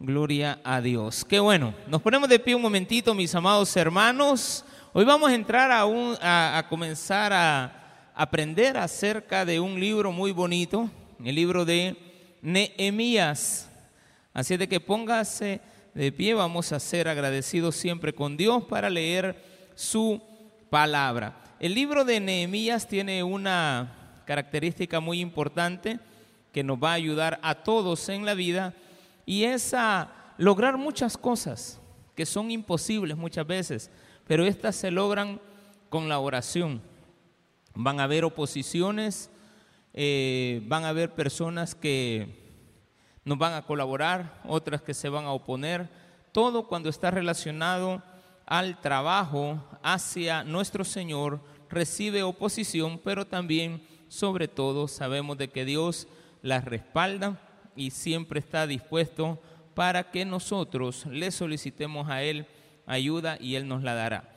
Gloria a Dios. Qué bueno. Nos ponemos de pie un momentito, mis amados hermanos. Hoy vamos a entrar a, un, a, a comenzar a aprender acerca de un libro muy bonito, el libro de Nehemías. Así de que póngase de pie, vamos a ser agradecidos siempre con Dios para leer su palabra. El libro de Nehemías tiene una característica muy importante que nos va a ayudar a todos en la vida y es a lograr muchas cosas que son imposibles muchas veces, pero estas se logran con la oración. Van a haber oposiciones, eh, van a haber personas que nos van a colaborar, otras que se van a oponer, todo cuando está relacionado al trabajo hacia nuestro Señor recibe oposición, pero también, sobre todo, sabemos de que Dios las respalda y siempre está dispuesto para que nosotros le solicitemos a Él ayuda y Él nos la dará.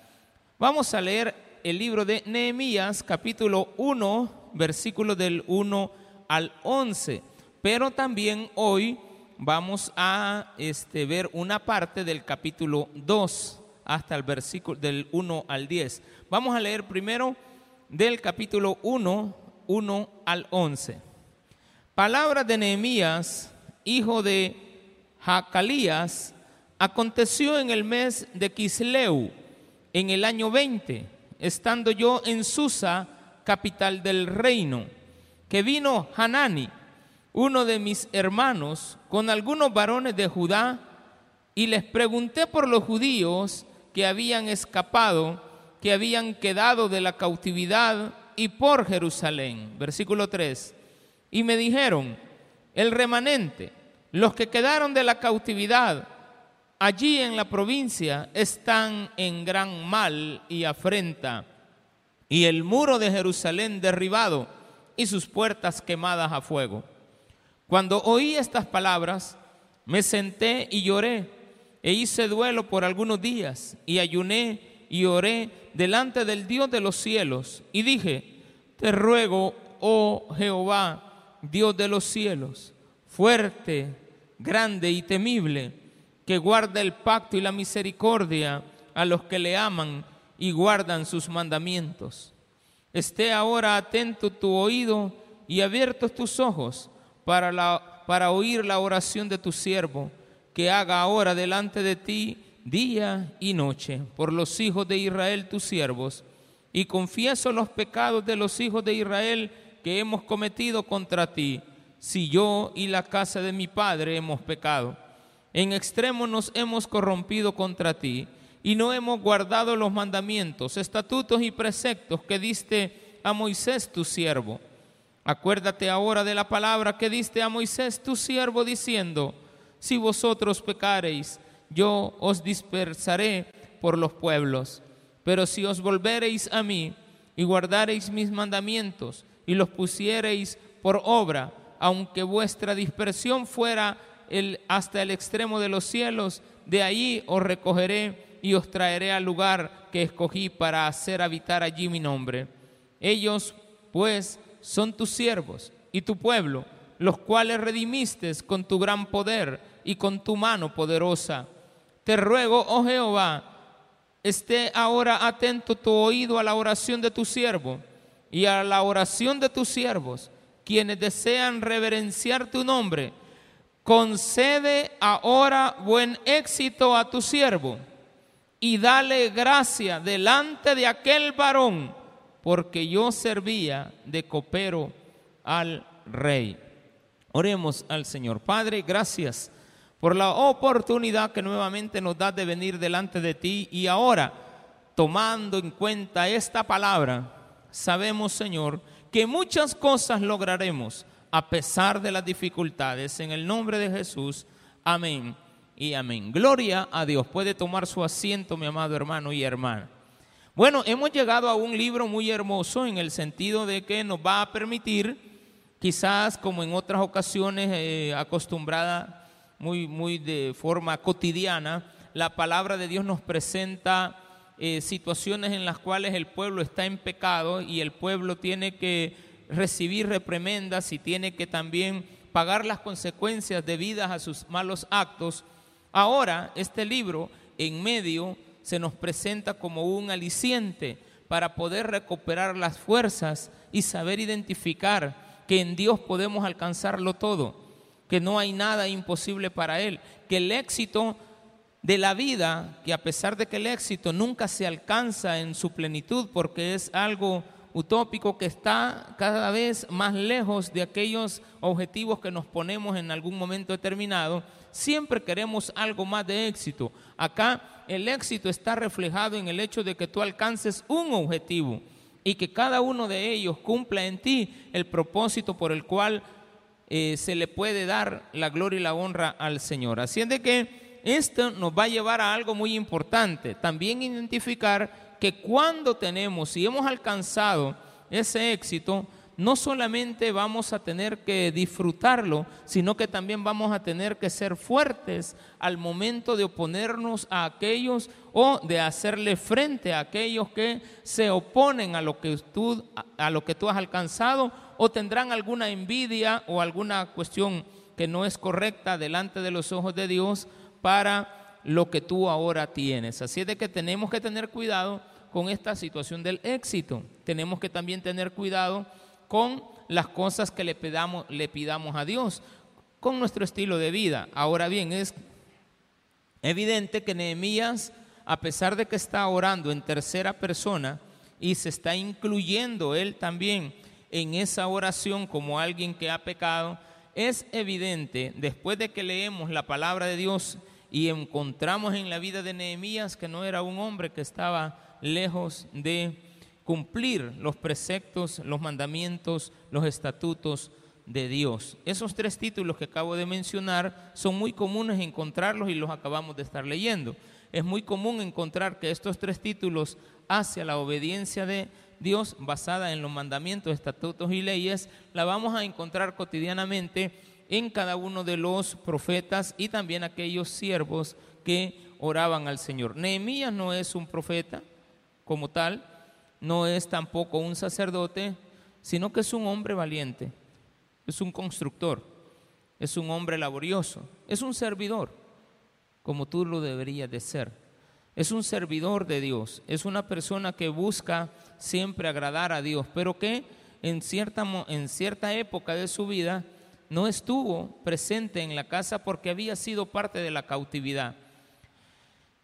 Vamos a leer el libro de Nehemías, capítulo 1, versículo del 1 al 11, pero también hoy vamos a este, ver una parte del capítulo 2 hasta el versículo del 1 al 10. Vamos a leer primero del capítulo 1, 1 al 11. Palabra de Nehemías, hijo de Jacalías, aconteció en el mes de Quisleu, en el año 20, estando yo en Susa, capital del reino, que vino Hanani, uno de mis hermanos, con algunos varones de Judá, y les pregunté por los judíos que habían escapado, que habían quedado de la cautividad y por Jerusalén. Versículo 3. Y me dijeron, el remanente, los que quedaron de la cautividad allí en la provincia están en gran mal y afrenta, y el muro de Jerusalén derribado y sus puertas quemadas a fuego. Cuando oí estas palabras, me senté y lloré e hice duelo por algunos días y ayuné y oré delante del Dios de los cielos y dije, te ruego, oh Jehová, Dios de los cielos, fuerte, grande y temible, que guarda el pacto y la misericordia a los que le aman y guardan sus mandamientos. Esté ahora atento tu oído y abiertos tus ojos para, la, para oír la oración de tu siervo que haga ahora delante de ti día y noche por los hijos de Israel tus siervos, y confieso los pecados de los hijos de Israel que hemos cometido contra ti, si yo y la casa de mi padre hemos pecado. En extremo nos hemos corrompido contra ti, y no hemos guardado los mandamientos, estatutos y preceptos que diste a Moisés tu siervo. Acuérdate ahora de la palabra que diste a Moisés tu siervo, diciendo, si vosotros pecareis, yo os dispersaré por los pueblos. Pero si os volvereis a mí y guardareis mis mandamientos y los pusiereis por obra, aunque vuestra dispersión fuera el, hasta el extremo de los cielos, de allí os recogeré y os traeré al lugar que escogí para hacer habitar allí mi nombre. Ellos, pues, son tus siervos y tu pueblo, los cuales redimiste con tu gran poder y con tu mano poderosa. Te ruego, oh Jehová, esté ahora atento tu oído a la oración de tu siervo y a la oración de tus siervos, quienes desean reverenciar tu nombre. Concede ahora buen éxito a tu siervo y dale gracia delante de aquel varón, porque yo servía de copero al rey. Oremos al Señor. Padre, gracias por la oportunidad que nuevamente nos da de venir delante de ti y ahora, tomando en cuenta esta palabra, sabemos, Señor, que muchas cosas lograremos a pesar de las dificultades. En el nombre de Jesús, amén y amén. Gloria a Dios. Puede tomar su asiento, mi amado hermano y hermana. Bueno, hemos llegado a un libro muy hermoso en el sentido de que nos va a permitir, quizás como en otras ocasiones eh, acostumbrada muy, muy de forma cotidiana, la palabra de Dios nos presenta eh, situaciones en las cuales el pueblo está en pecado y el pueblo tiene que recibir reprimendas y tiene que también pagar las consecuencias debidas a sus malos actos, ahora este libro en medio se nos presenta como un aliciente para poder recuperar las fuerzas y saber identificar que en Dios podemos alcanzarlo todo, que no hay nada imposible para Él, que el éxito de la vida, que a pesar de que el éxito nunca se alcanza en su plenitud porque es algo utópico que está cada vez más lejos de aquellos objetivos que nos ponemos en algún momento determinado, siempre queremos algo más de éxito. Acá el éxito está reflejado en el hecho de que tú alcances un objetivo y que cada uno de ellos cumpla en ti el propósito por el cual eh, se le puede dar la gloria y la honra al Señor. Así es de que esto nos va a llevar a algo muy importante, también identificar que cuando tenemos y hemos alcanzado ese éxito, no solamente vamos a tener que disfrutarlo, sino que también vamos a tener que ser fuertes al momento de oponernos a aquellos o de hacerle frente a aquellos que se oponen a lo que tú, a lo que tú has alcanzado o tendrán alguna envidia o alguna cuestión que no es correcta delante de los ojos de Dios para lo que tú ahora tienes. Así es de que tenemos que tener cuidado con esta situación del éxito. Tenemos que también tener cuidado con las cosas que le pidamos, le pidamos a Dios, con nuestro estilo de vida. Ahora bien, es evidente que Nehemías, a pesar de que está orando en tercera persona y se está incluyendo él también en esa oración como alguien que ha pecado, es evidente, después de que leemos la palabra de Dios y encontramos en la vida de Nehemías que no era un hombre que estaba lejos de cumplir los preceptos, los mandamientos, los estatutos de Dios. Esos tres títulos que acabo de mencionar son muy comunes encontrarlos y los acabamos de estar leyendo. Es muy común encontrar que estos tres títulos hacia la obediencia de Dios basada en los mandamientos, estatutos y leyes, la vamos a encontrar cotidianamente en cada uno de los profetas y también aquellos siervos que oraban al Señor. Nehemías no es un profeta como tal, no es tampoco un sacerdote, sino que es un hombre valiente, es un constructor, es un hombre laborioso, es un servidor, como tú lo deberías de ser. Es un servidor de Dios, es una persona que busca siempre agradar a Dios, pero que en cierta, en cierta época de su vida no estuvo presente en la casa porque había sido parte de la cautividad.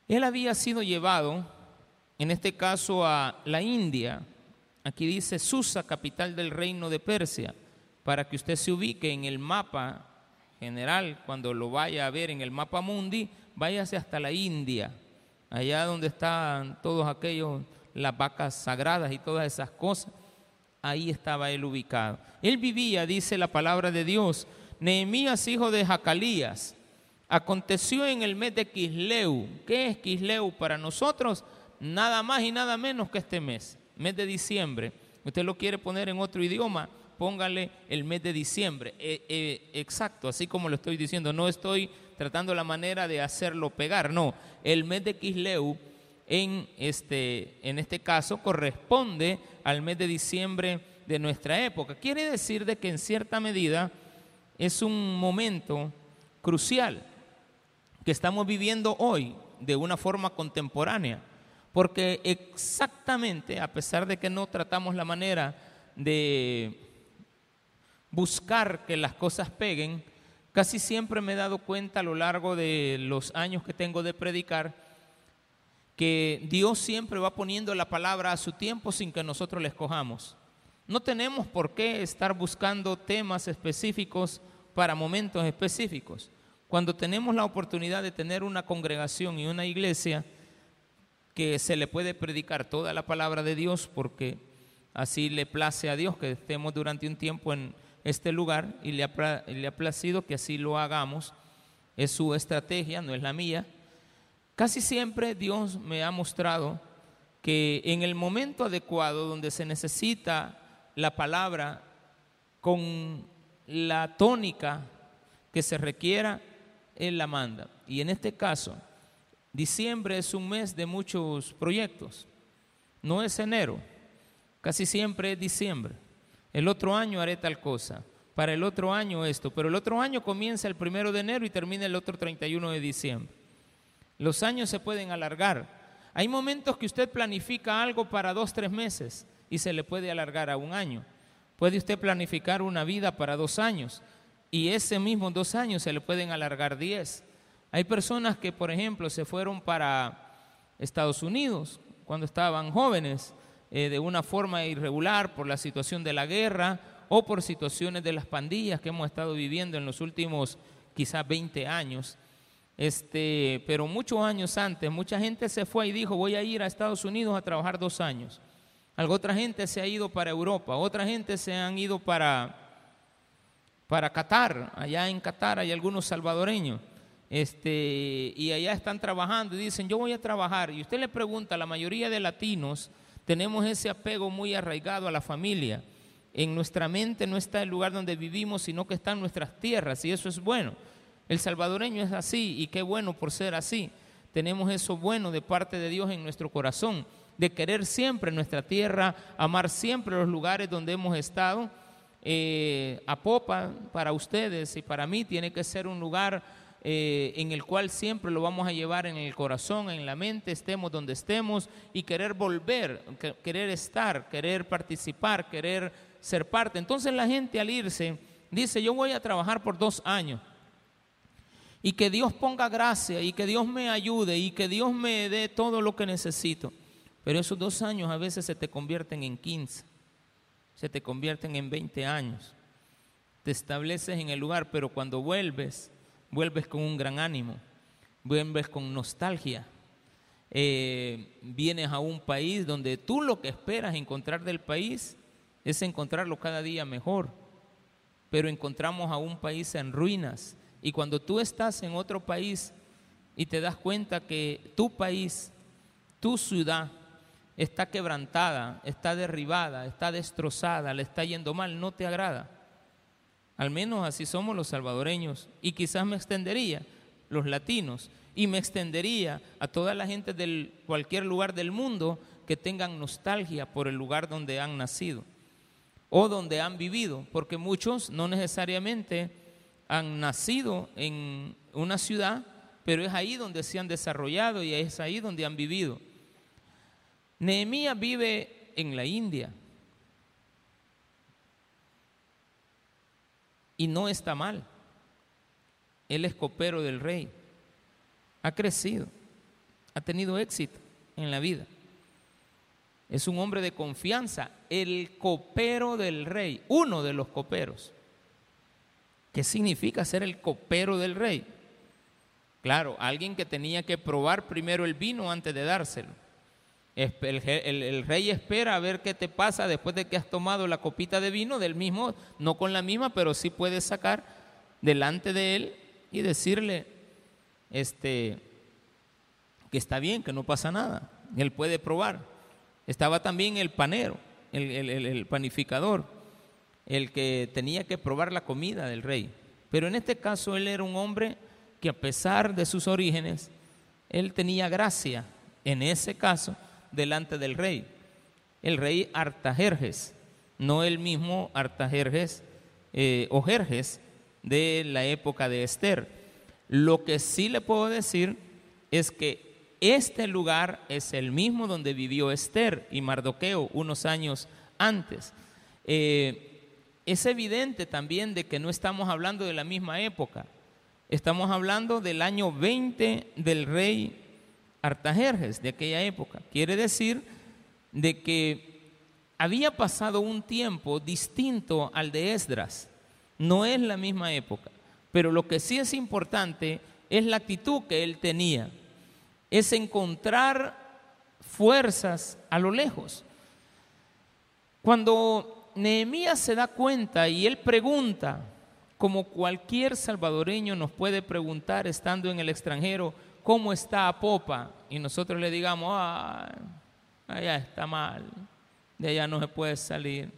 Él había sido llevado en este caso a la India. Aquí dice Susa, capital del reino de Persia, para que usted se ubique en el mapa general, cuando lo vaya a ver en el mapa mundi, váyase hasta la India, allá donde están todos aquellos, las vacas sagradas y todas esas cosas. Ahí estaba él ubicado. Él vivía, dice la palabra de Dios, Nehemías, hijo de Jacalías. Aconteció en el mes de Quisleu. ¿Qué es Quisleu para nosotros? nada más y nada menos que este mes, mes de diciembre. Usted lo quiere poner en otro idioma, póngale el mes de diciembre. Eh, eh, exacto, así como lo estoy diciendo, no estoy tratando la manera de hacerlo pegar, no. El mes de Kisleu en este, en este caso corresponde al mes de diciembre de nuestra época. Quiere decir de que en cierta medida es un momento crucial que estamos viviendo hoy de una forma contemporánea. Porque exactamente, a pesar de que no tratamos la manera de buscar que las cosas peguen, casi siempre me he dado cuenta a lo largo de los años que tengo de predicar que Dios siempre va poniendo la palabra a su tiempo sin que nosotros la escojamos. No tenemos por qué estar buscando temas específicos para momentos específicos. Cuando tenemos la oportunidad de tener una congregación y una iglesia, que se le puede predicar toda la palabra de Dios porque así le place a Dios que estemos durante un tiempo en este lugar y le ha, le ha placido que así lo hagamos. Es su estrategia, no es la mía. Casi siempre Dios me ha mostrado que en el momento adecuado donde se necesita la palabra con la tónica que se requiera, Él la manda. Y en este caso, Diciembre es un mes de muchos proyectos. No es enero. Casi siempre es diciembre. El otro año haré tal cosa. para el otro año esto, pero el otro año comienza el primero de enero y termina el otro 31 de diciembre. Los años se pueden alargar. Hay momentos que usted planifica algo para dos, tres meses y se le puede alargar a un año. Puede usted planificar una vida para dos años y ese mismo dos años se le pueden alargar diez. Hay personas que, por ejemplo, se fueron para Estados Unidos cuando estaban jóvenes eh, de una forma irregular por la situación de la guerra o por situaciones de las pandillas que hemos estado viviendo en los últimos quizás 20 años. Este, pero muchos años antes, mucha gente se fue y dijo, voy a ir a Estados Unidos a trabajar dos años. Algo otra gente se ha ido para Europa, otra gente se han ido para, para Qatar. Allá en Qatar hay algunos salvadoreños. Este, y allá están trabajando y dicen, yo voy a trabajar. Y usted le pregunta, la mayoría de latinos tenemos ese apego muy arraigado a la familia. En nuestra mente no está el lugar donde vivimos, sino que está en nuestras tierras, y eso es bueno. El salvadoreño es así y qué bueno por ser así. Tenemos eso bueno de parte de Dios en nuestro corazón, de querer siempre nuestra tierra, amar siempre los lugares donde hemos estado. Eh, a Popa, para ustedes y para mí, tiene que ser un lugar eh, en el cual siempre lo vamos a llevar en el corazón, en la mente, estemos donde estemos y querer volver, querer estar, querer participar, querer ser parte. Entonces la gente al irse dice, yo voy a trabajar por dos años y que Dios ponga gracia y que Dios me ayude y que Dios me dé todo lo que necesito. Pero esos dos años a veces se te convierten en 15, se te convierten en 20 años. Te estableces en el lugar, pero cuando vuelves, vuelves con un gran ánimo, vuelves con nostalgia. Eh, vienes a un país donde tú lo que esperas encontrar del país es encontrarlo cada día mejor, pero encontramos a un país en ruinas, y cuando tú estás en otro país y te das cuenta que tu país, tu ciudad, está quebrantada, está derribada, está destrozada, le está yendo mal, no te agrada. Al menos así somos los salvadoreños. Y quizás me extendería, los latinos, y me extendería a toda la gente de cualquier lugar del mundo que tengan nostalgia por el lugar donde han nacido o donde han vivido, porque muchos no necesariamente han nacido en una ciudad, pero es ahí donde se han desarrollado y es ahí donde han vivido. Nehemías vive en la India y no está mal. Él es copero del rey, ha crecido, ha tenido éxito en la vida. Es un hombre de confianza, el copero del rey, uno de los coperos. ¿Qué significa ser el copero del rey? Claro, alguien que tenía que probar primero el vino antes de dárselo. El, rey espera a ver qué te pasa después de que has tomado la copita de vino del mismo, no con la misma, pero sí puedes sacar delante de él y decirle este, que está bien, que no pasa nada. Él puede probar. Estaba también el panero, el panificador el que tenía que probar la comida del rey. Pero en este caso él era un hombre que a pesar de sus orígenes, él tenía gracia, en ese caso, delante del rey. El rey Artajerjes, no el mismo Artajerjes eh, o Jerjes de la época de Esther. Lo que sí le puedo decir es que este lugar es el mismo donde vivió Esther y Mardoqueo unos años antes. Eh, es evidente también de que no estamos hablando de la misma época. Estamos hablando del año 20 del rey Artajerjes, de aquella época. Quiere decir de que había pasado un tiempo distinto al de Esdras. No es la misma época. Pero lo que sí es importante es la actitud que él tenía. Es encontrar fuerzas a lo lejos. Cuando Nehemías se da cuenta y él pregunta, como cualquier salvadoreño nos puede preguntar estando en el extranjero, ¿cómo está Popa? Y nosotros le digamos, ah, allá está mal, de allá no se puede salir.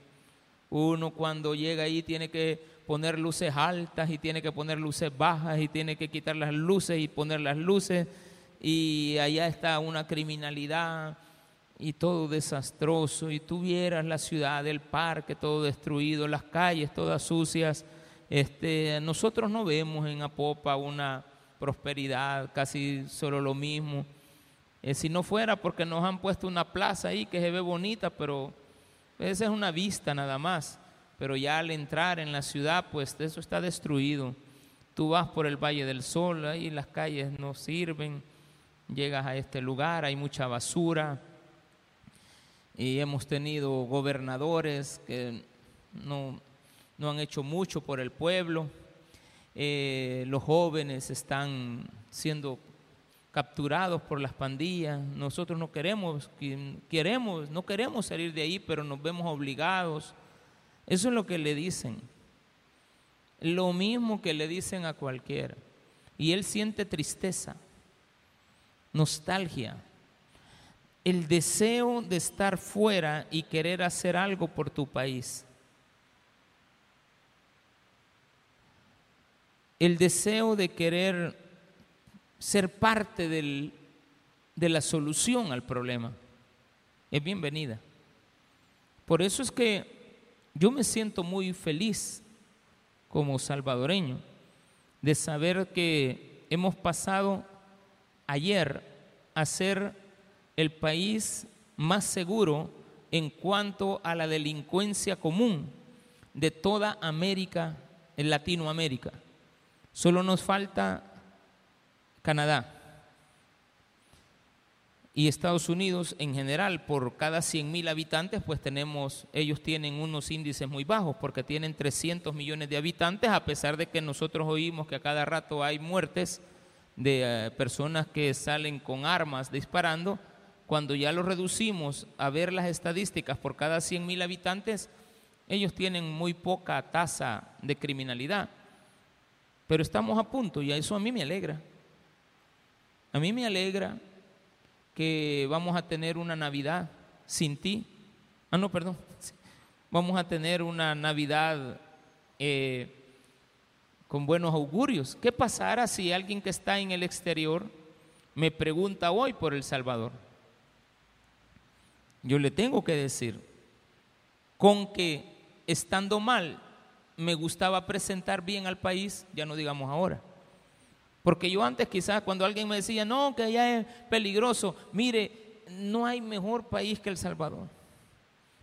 Uno cuando llega ahí tiene que poner luces altas y tiene que poner luces bajas y tiene que quitar las luces y poner las luces y allá está una criminalidad y todo desastroso, y tú vieras la ciudad, el parque todo destruido, las calles todas sucias, este, nosotros no vemos en Apopa una prosperidad, casi solo lo mismo. Eh, si no fuera porque nos han puesto una plaza ahí que se ve bonita, pero esa es una vista nada más. Pero ya al entrar en la ciudad, pues eso está destruido. Tú vas por el Valle del Sol, ahí las calles no sirven, llegas a este lugar, hay mucha basura, y hemos tenido gobernadores que no, han hecho mucho por el pueblo. Eh, los jóvenes están siendo capturados por las pandillas. Nosotros no queremos, queremos, no queremos salir de ahí, pero nos vemos obligados. Eso es lo que le dicen. Lo mismo que le dicen a cualquiera. Y él siente tristeza, nostalgia, el deseo de estar fuera y querer hacer algo por tu país. El deseo de querer ser parte de la solución al problema es bienvenida. Por eso es que yo me siento muy feliz como salvadoreño de saber que hemos pasado ayer a ser el país más seguro en cuanto a la delincuencia común de toda América, en Latinoamérica. Solo nos falta Canadá y Estados Unidos en general, por cada 100 mil habitantes, pues tenemos, ellos tienen unos índices muy bajos porque tienen 300 millones de habitantes, a pesar de que nosotros oímos que a cada rato hay muertes de eh, personas que salen con armas disparando, cuando ya lo reducimos a ver las estadísticas por cada 100 mil habitantes, ellos tienen muy poca tasa de criminalidad. Pero estamos a punto y eso a mí me alegra. A mí me alegra que vamos a tener una Navidad sin ti. Ah, no, perdón. Vamos a tener una Navidad eh, con buenos augurios. ¿Qué pasará si alguien que está en el exterior me pregunta hoy por El Salvador? Yo le tengo que decir, con que estando mal me gustaba presentar bien al país, ya no digamos ahora. Porque yo antes quizás cuando alguien me decía, no, que allá es peligroso, mire, no hay mejor país que El Salvador.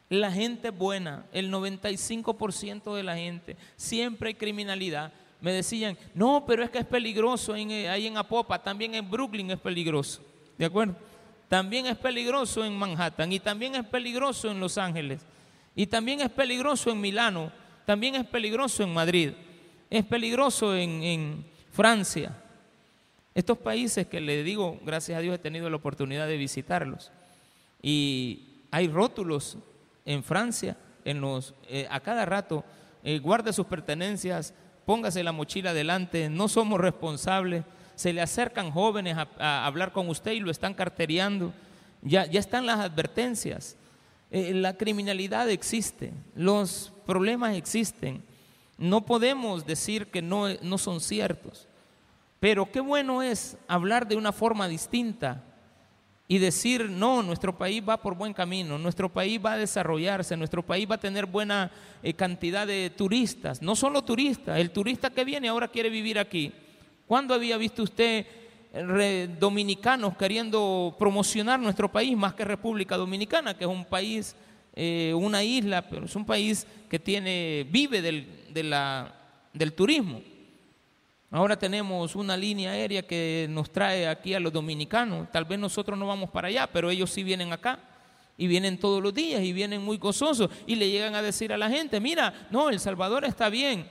La gente buena, el 95% de la gente, siempre hay criminalidad. Me decían, no, pero es que es peligroso eh, ahí en Apopa, también en Brooklyn es peligroso. ¿De acuerdo? También es peligroso en Manhattan y también es peligroso en Los Ángeles y también es peligroso en Milano, también es peligroso en Madrid, es peligroso en, Francia. Estos países que le digo, gracias a Dios he tenido la oportunidad de visitarlos. Y hay rótulos en Francia, en los, eh, a cada rato, eh, guarde sus pertenencias, póngase la mochila adelante, no somos responsables se le acercan jóvenes a, hablar con usted y lo están carteriando. Ya, ya están las advertencias. Eh, la criminalidad existe, los problemas existen. No podemos decir que no, no son ciertos. Pero qué bueno es hablar de una forma distinta y decir, no, nuestro país va por buen camino, nuestro país va a desarrollarse, nuestro país va a tener buena eh, cantidad de turistas, no solo turistas, el turista que viene ahora quiere vivir aquí. ¿Cuándo había visto usted dominicanos queriendo promocionar nuestro país más que República Dominicana, que es un país, eh, una isla, pero es un país que tiene, vive del, del turismo? Ahora tenemos una línea aérea que nos trae aquí a los dominicanos. Tal vez nosotros no vamos para allá, pero ellos sí vienen acá. Y vienen todos los días y vienen muy gozosos. Y le llegan a decir a la gente, mira, no, El Salvador está bien.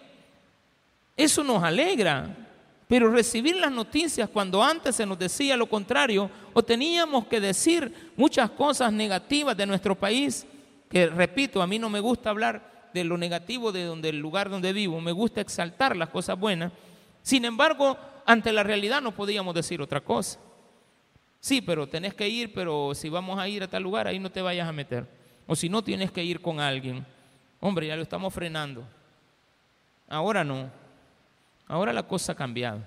Eso nos alegra. Pero recibir las noticias cuando antes se nos decía lo contrario o teníamos que decir muchas cosas negativas de nuestro país, que repito, a mí no me gusta hablar de lo negativo de donde el lugar donde vivo, me gusta exaltar las cosas buenas. Sin embargo, ante la realidad no podíamos decir otra cosa. Sí, pero tenés que ir, pero si vamos a ir a tal lugar, ahí no te vayas a meter. O si no, tienes que ir con alguien. Hombre, ya lo estamos frenando. Ahora no. Ahora la cosa ha cambiado.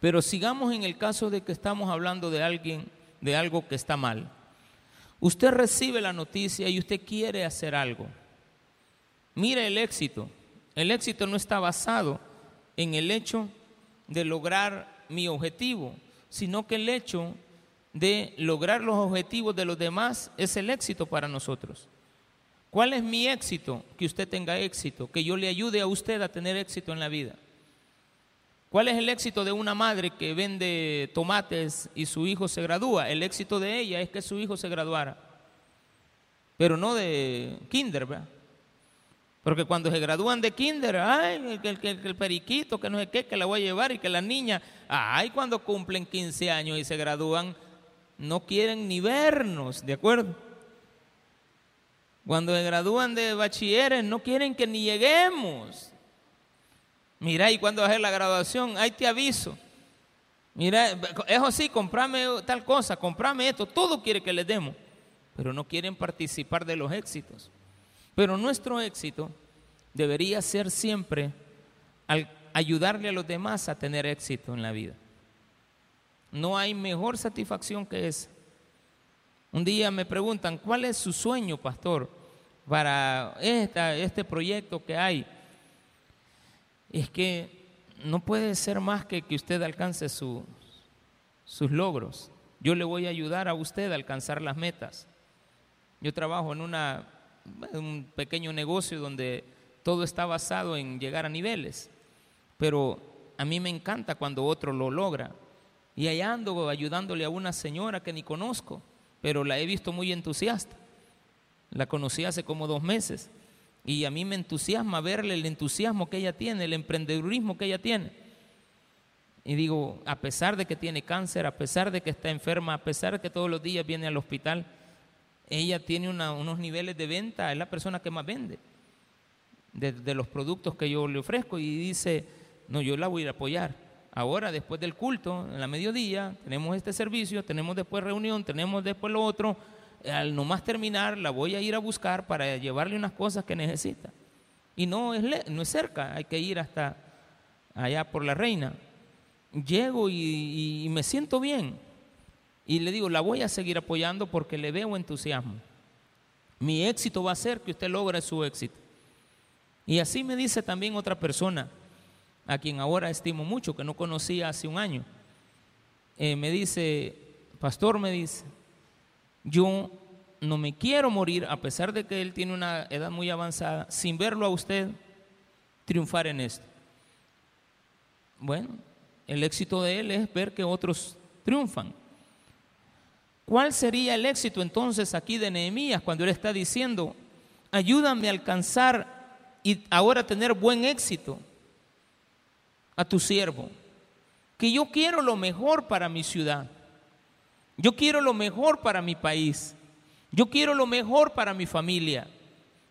Pero sigamos en el caso de que estamos hablando de alguien, de algo que está mal. Usted recibe la noticia y usted quiere hacer algo. Mire el éxito. El éxito no está basado en el hecho de lograr mi objetivo, sino que el hecho de lograr los objetivos de los demás es el éxito para nosotros. ¿Cuál es mi éxito? Que usted tenga éxito, que yo le ayude a usted a tener éxito en la vida. ¿Cuál es el éxito de una madre que vende tomates y su hijo se gradúa? El éxito de ella es que su hijo se graduara, pero no de kinder, ¿verdad? Porque cuando se gradúan de kinder, ay, que, el periquito, que no sé qué, que la voy a llevar y que la niña, ay, cuando cumplen 15 años y se gradúan, no quieren ni vernos, ¿de acuerdo? Cuando se gradúan de bachilleres, no quieren que ni lleguemos. Mira, y cuando hacer la graduación, ahí te aviso. Mira, eso sí, comprame tal cosa, comprame esto, todo quiere que les demos, pero no quieren participar de los éxitos. Pero nuestro éxito debería ser siempre al ayudarle a los demás a tener éxito en la vida. No hay mejor satisfacción que esa. Un día me preguntan, ¿cuál es su sueño, pastor, para este proyecto que hay? Es que no puede ser más que que usted alcance sus logros. Yo le voy a ayudar a usted a alcanzar las metas. Yo trabajo en una, un pequeño negocio donde todo está basado en llegar a niveles, pero a mí me encanta cuando otro lo logra. Y allá ando ayudándole a una señora que ni conozco, pero la he visto muy entusiasta. La conocí hace como dos meses y a mí me entusiasma verle el entusiasmo que ella tiene, el emprendedurismo que ella tiene. Y digo, a pesar de que tiene cáncer, a pesar de que está enferma, a pesar de que todos los días viene al hospital, ella tiene unos niveles de venta, es la persona que más vende de, de, los productos que yo le ofrezco y dice, no, yo la voy a apoyar. Ahora, después del culto, en la mediodía, tenemos este servicio, tenemos después reunión, tenemos después lo otro. Al nomás terminar, la voy a ir a buscar para llevarle unas cosas que necesita. Y no es, no es cerca, hay que ir hasta allá por la reina. Llego y, y me siento bien. Y le digo, la voy a seguir apoyando porque le veo entusiasmo. Mi éxito va a ser que usted logre su éxito. Y así me dice también otra persona a quien ahora estimo mucho, que no conocía hace un año, eh, me dice, pastor, me dice, yo no me quiero morir, a pesar de que él tiene una edad muy avanzada, sin verlo a usted triunfar en esto. Bueno, el éxito de él es ver que otros triunfan. ¿Cuál sería el éxito entonces aquí de Nehemías cuando él está diciendo, ayúdame a alcanzar y ahora tener buen éxito? A tu siervo que yo quiero lo mejor para mi ciudad. Yo quiero lo mejor para mi país. Yo quiero lo mejor para mi familia.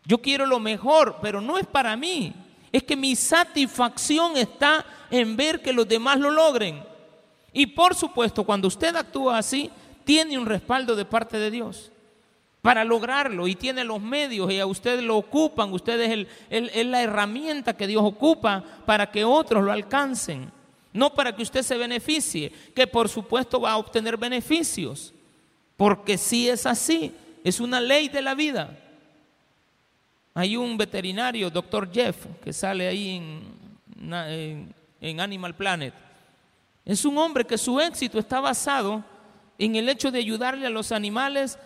Yo quiero lo mejor, pero no es para mí. Es que mi satisfacción está en ver que los demás lo logren. Y por supuesto, cuando usted actúa así, tiene un respaldo de parte de Dios para lograrlo y tiene los medios y a ustedes lo ocupan, ustedes es la herramienta que Dios ocupa para que otros lo alcancen, no para que usted se beneficie, que por supuesto va a obtener beneficios, porque si es así, es una ley de la vida. Hay un veterinario, doctor Jeff, que sale ahí en, en Animal Planet. Es un hombre que su éxito está basado en el hecho de ayudarle a los animales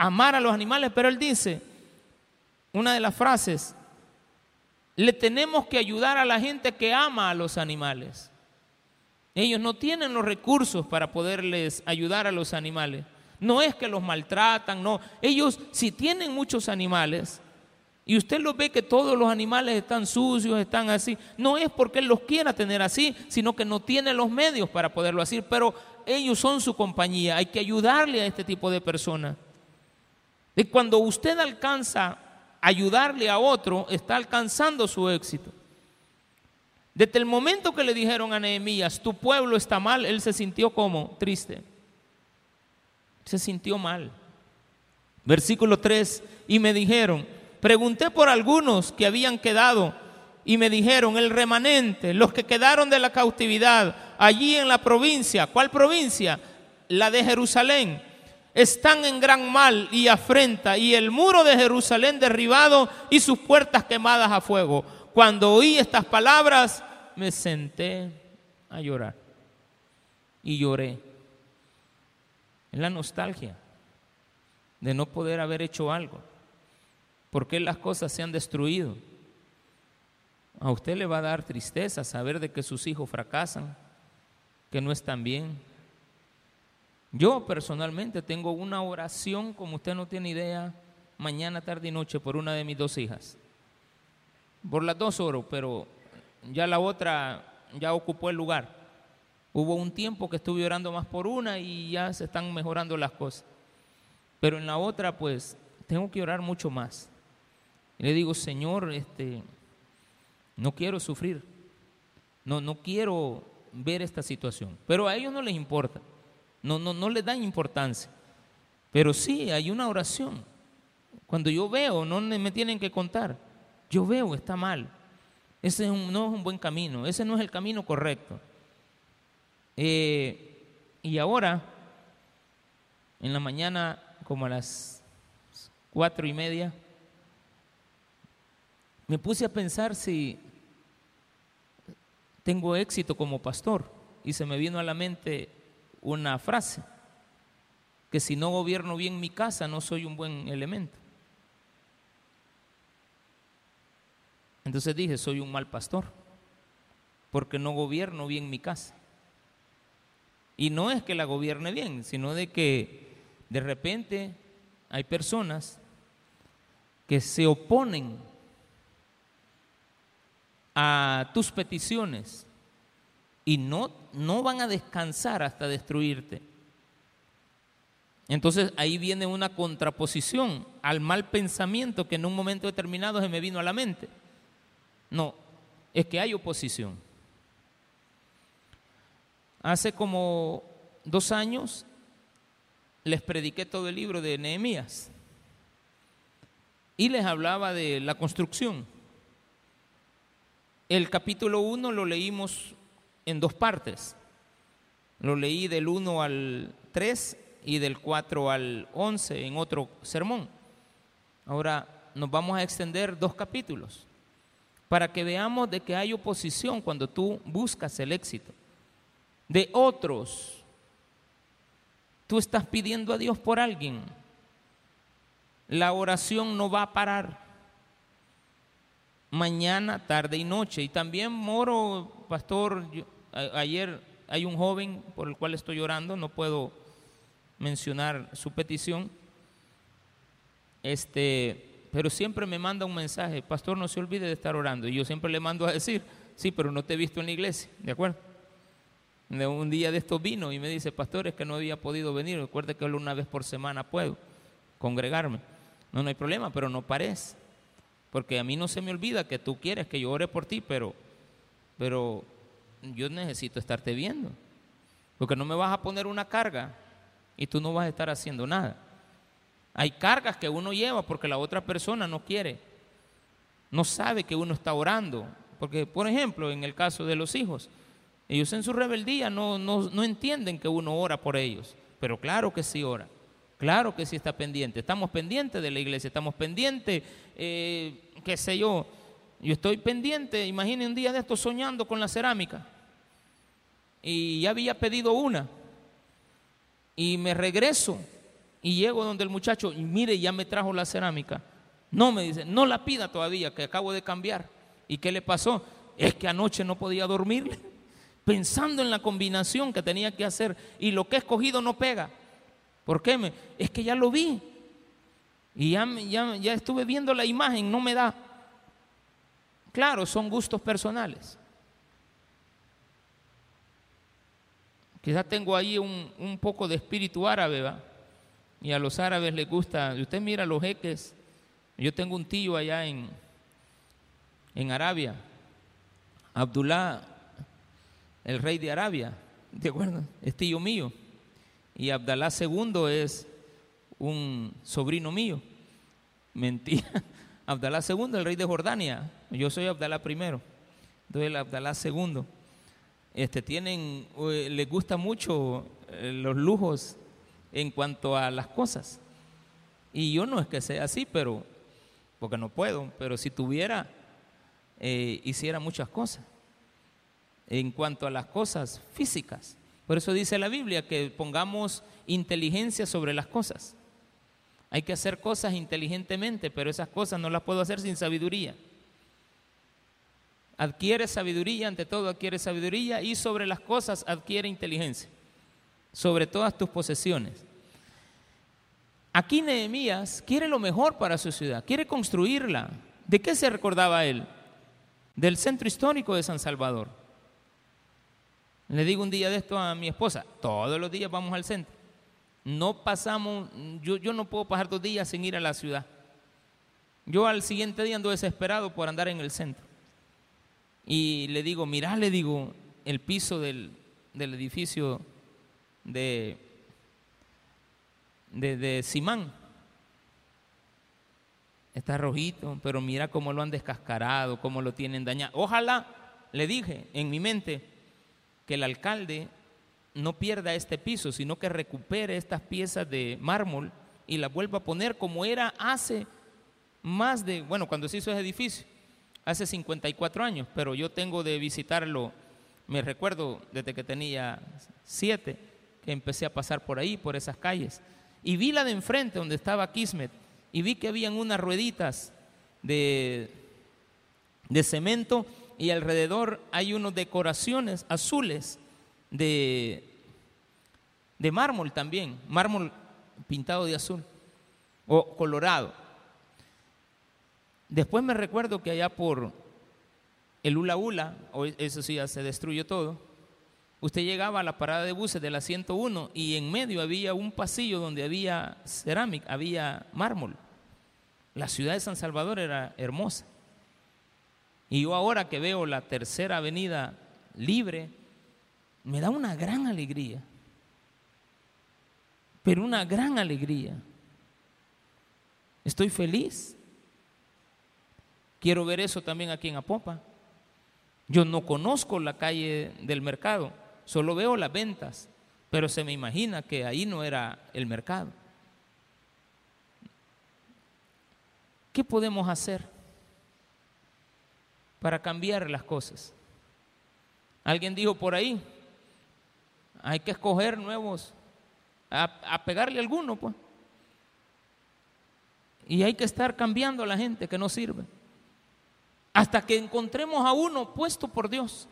amar a los animales, pero él dice, una de las frases, le tenemos que ayudar a la gente que ama a los animales. Ellos no tienen los recursos para poderles ayudar a los animales. No es que los maltratan, no. Ellos si tienen muchos animales y usted lo ve que todos los animales están sucios, están así, no es porque él los quiera tener así, sino que no tiene los medios para poderlo hacer, pero ellos son su compañía, hay que ayudarle a este tipo de personas. Y cuando usted alcanza a ayudarle a otro, está alcanzando su éxito. Desde el momento que le dijeron a Nehemías, tu pueblo está mal, él se sintió como triste. Se sintió mal. Versículo 3, y me dijeron, pregunté por algunos que habían quedado y me dijeron, el remanente, los que quedaron de la cautividad allí en la provincia, ¿cuál provincia? La de Jerusalén están en gran mal y afrenta, y el muro de Jerusalén derribado y sus puertas quemadas a fuego. Cuando oí estas palabras, me senté a llorar. Y lloré. Es la nostalgia de no poder haber hecho algo. ¿Por qué las cosas se han destruido? A usted le va a dar tristeza saber de que sus hijos fracasan, que no están bien. Yo personalmente tengo una oración, como usted no tiene idea, mañana, tarde y noche por una de mis dos hijas. Por las dos oro, pero ya la otra ya ocupó el lugar. Hubo un tiempo que estuve orando más por una y ya se están mejorando las cosas. Pero en la otra, pues, tengo que orar mucho más. Y le digo, Señor, este, no quiero sufrir. No, no quiero ver esta situación. Pero a ellos no les importa. No, no, no les dan importancia. Pero sí, hay una oración. Cuando yo veo, no me tienen que contar. Yo veo, está mal. Ese no es un buen camino. Ese no es el camino correcto. Eh, y ahora, en la mañana como a las cuatro y media, me puse a pensar si tengo éxito como pastor y se me vino a la mente una frase, que si no gobierno bien mi casa no soy un buen elemento. Entonces dije, soy un mal pastor, porque no gobierno bien mi casa. Y no es que la gobierne bien, sino de que de repente hay personas que se oponen a tus peticiones y no, no van a descansar hasta destruirte. Entonces ahí viene una contraposición al mal pensamiento que en un momento determinado se me vino a la mente. No, es que hay oposición. Hace como dos años les prediqué todo el libro de Nehemías y les hablaba de la construcción. El capítulo 1 lo leímos en dos partes. Lo leí del 1 al 3 y del 4 al 11 en otro sermón. Ahora nos vamos a extender dos capítulos para que veamos de que hay oposición cuando tú buscas el éxito. De otros Tú estás pidiendo a Dios por alguien. La oración no va a parar. Mañana, tarde y noche. Y también Moro, pastor, ayer hay un joven por el cual estoy orando, no puedo mencionar su petición. Este, pero siempre me manda un mensaje, pastor, no se olvide de estar orando. Y yo siempre le mando a decir, sí, pero no te he visto en la iglesia, ¿de acuerdo? un día de estos vino y me dice, pastor, es que no había podido venir. Recuerde que una vez por semana puedo congregarme. No, no hay problema, pero no pares. Porque a mí no se me olvida que tú quieres que yo ore por ti, pero, pero yo necesito estarte viendo. Porque no me vas a poner una carga y tú no vas a estar haciendo nada. Hay cargas que uno lleva porque la otra persona no quiere. No sabe que uno está orando. Porque, por ejemplo, en el caso de los hijos, ellos en su rebeldía no, no, entienden que uno ora por ellos, pero claro que sí ora, claro que sí está pendiente. Estamos pendientes de la iglesia, estamos pendientes, eh, qué sé yo, yo estoy pendiente, imagine un día de esto soñando con la cerámica y ya había pedido una y me regreso y llego donde el muchacho y mire, ya me trajo la cerámica. No, me dice, no la pida todavía, que acabo de cambiar. ¿Y qué le pasó? Es que anoche no podía dormir pensando en la combinación que tenía que hacer y lo que he escogido no pega. ¿Por qué? Es que ya lo vi y ya, ya, ya estuve viendo la imagen, no me da. Claro, son gustos personales. Quizás tengo ahí un, un, poco de espíritu árabe, ¿va? Y a los árabes les gusta, usted mira los jeques, yo tengo un tío allá en, en Arabia, Abdullah el rey de Arabia, ¿de acuerdo? Es tío mío. Y Abdalá II es un sobrino mío. Mentira. Abdalá II, el rey de Jordania. Yo soy Abdalá I. Entonces el Abdalá II. Este, tienen, eh, les gusta mucho eh, los lujos en cuanto a las cosas. Y yo no es que sea así, pero, porque no puedo, pero si tuviera, eh, hiciera muchas cosas en cuanto a las cosas físicas. Por eso dice la Biblia que pongamos inteligencia sobre las cosas. Hay que hacer cosas inteligentemente, pero esas cosas no las puedo hacer sin sabiduría. Adquiere sabiduría, ante todo adquiere sabiduría y sobre las cosas adquiere inteligencia, sobre todas tus posesiones. Aquí Nehemías quiere lo mejor para su ciudad, quiere construirla. ¿De qué se recordaba él? Del centro histórico de San Salvador. Le digo un día de esto a mi esposa, todos los días vamos al centro. No pasamos, yo, yo no puedo pasar dos días sin ir a la ciudad. Yo al siguiente día ando desesperado por andar en el centro. Y le digo, mirá, le digo, el piso del, edificio de, de, de Simán. Está rojito, pero mira cómo lo han descascarado, cómo lo tienen dañado. Ojalá, le dije en mi mente, que el alcalde no pierda este piso, sino que recupere estas piezas de mármol y las vuelva a poner como era hace más de, bueno, cuando se hizo ese edificio, hace 54 años, pero yo tengo de visitarlo, me recuerdo desde que tenía siete, que empecé a pasar por ahí, por esas calles, y vi la de enfrente donde estaba Kismet, y vi que habían unas rueditas de, de cemento y alrededor hay unas decoraciones azules de, de mármol también, mármol pintado de azul o colorado. Después me recuerdo que allá por el Ula Ula, eso sí ya se destruyó todo, usted llegaba a la parada de buses de la 101 y en medio había un pasillo donde había cerámica, había mármol. La ciudad de San Salvador era hermosa. Y yo ahora que veo la tercera avenida libre, me da una gran alegría. Pero una gran alegría. Estoy feliz. Quiero ver eso también aquí en Apopa. Yo no conozco la calle del mercado, solo veo las ventas, pero se me imagina que ahí no era el mercado. ¿Qué podemos hacer para cambiar las cosas? Alguien dijo por ahí, hay que escoger nuevos, a, pegarle alguno, pues. Y hay que estar cambiando a la gente que no sirve hasta que encontremos a uno puesto por Dios,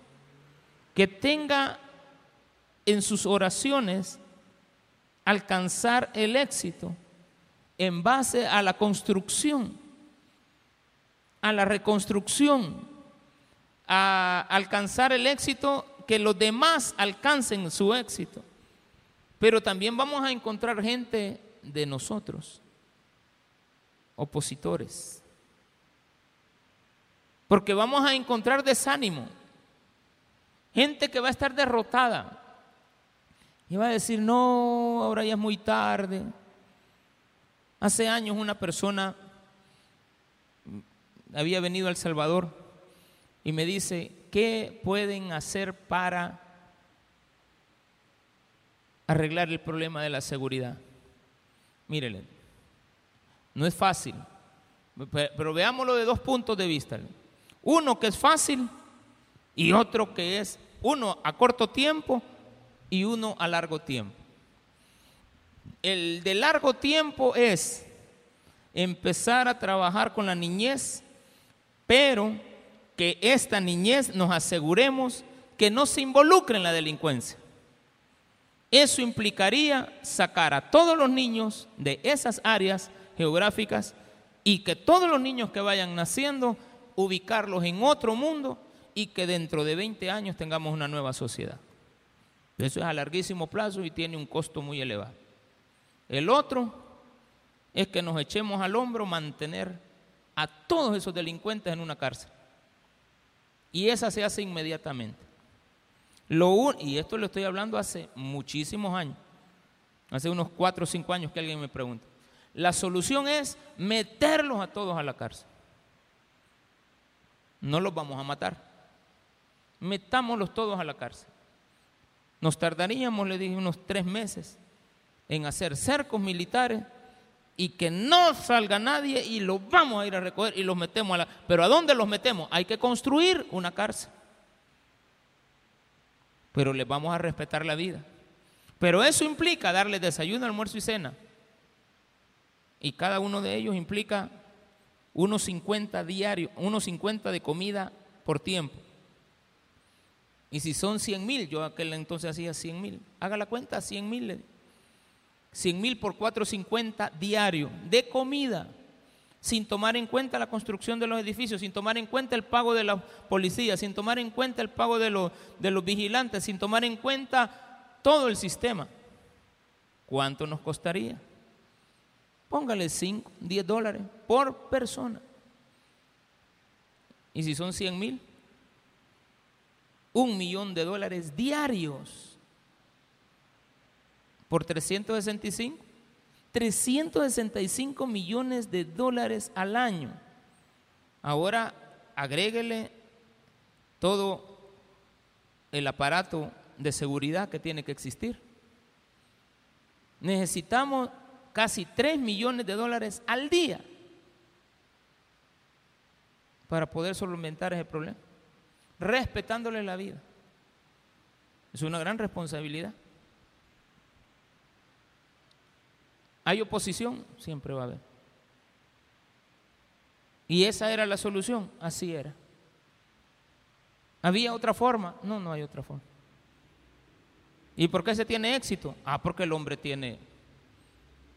que tenga en sus oraciones alcanzar el éxito en base a la construcción, a la reconstrucción, a alcanzar el éxito, que los demás alcancen su éxito. Pero también vamos a encontrar gente de nosotros, opositores, porque vamos a encontrar desánimo. Gente que va a estar derrotada. Y va a decir, no, ahora ya es muy tarde. Hace años una persona había venido a El Salvador y me dice, ¿qué pueden hacer para arreglar el problema de la seguridad? Mírenle, no es fácil, pero veámoslo de dos puntos de vista. Uno que es fácil y otro que es uno a corto tiempo y uno a largo tiempo. El de largo tiempo es empezar a trabajar con la niñez, pero que esta niñez nos aseguremos que no se involucre en la delincuencia. Eso implicaría sacar a todos los niños de esas áreas geográficas y que todos los niños que vayan naciendo ubicarlos en otro mundo y que dentro de 20 años tengamos una nueva sociedad. Eso es a larguísimo plazo y tiene un costo muy elevado. El otro es que nos echemos al hombro mantener a todos esos delincuentes en una cárcel. Y esa se hace inmediatamente. Lo y esto lo estoy hablando hace muchísimos años, hace unos cuatro o cinco años que alguien me pregunta. La solución es meterlos a todos a la cárcel no los vamos a matar. Metámoslos todos a la cárcel. Nos tardaríamos, le dije, unos tres meses en hacer cercos militares y que no salga nadie y los vamos a ir a recoger y los metemos a la... Pero ¿a dónde los metemos? Hay que construir una cárcel. Pero les vamos a respetar la vida. Pero eso implica darles desayuno, almuerzo y cena. Y cada uno de ellos implica unos 50 diarios, unos 50 de comida por tiempo. Y si son 100 mil, yo aquel entonces hacía 100 mil. Haga la cuenta, 100 mil. 100 mil por 450 diario de comida, sin tomar en cuenta la construcción de los edificios, sin tomar en cuenta el pago de la policía, sin tomar en cuenta el pago de los, de los vigilantes, sin tomar en cuenta todo el sistema. ¿Cuánto nos costaría? Póngale 5, 10 dólares por persona. Y si son 100 mil, un millón de dólares diarios por 365. 365 millones de dólares al año. Ahora agréguele todo el aparato de seguridad que tiene que existir. Necesitamos casi 3 millones de dólares al día para poder solventar ese problema, respetándole la vida. Es una gran responsabilidad. ¿Hay oposición? Siempre va a haber. ¿Y esa era la solución? Así era. ¿Había otra forma? No, no hay otra forma. ¿Y por qué se tiene éxito? Ah, porque el hombre tiene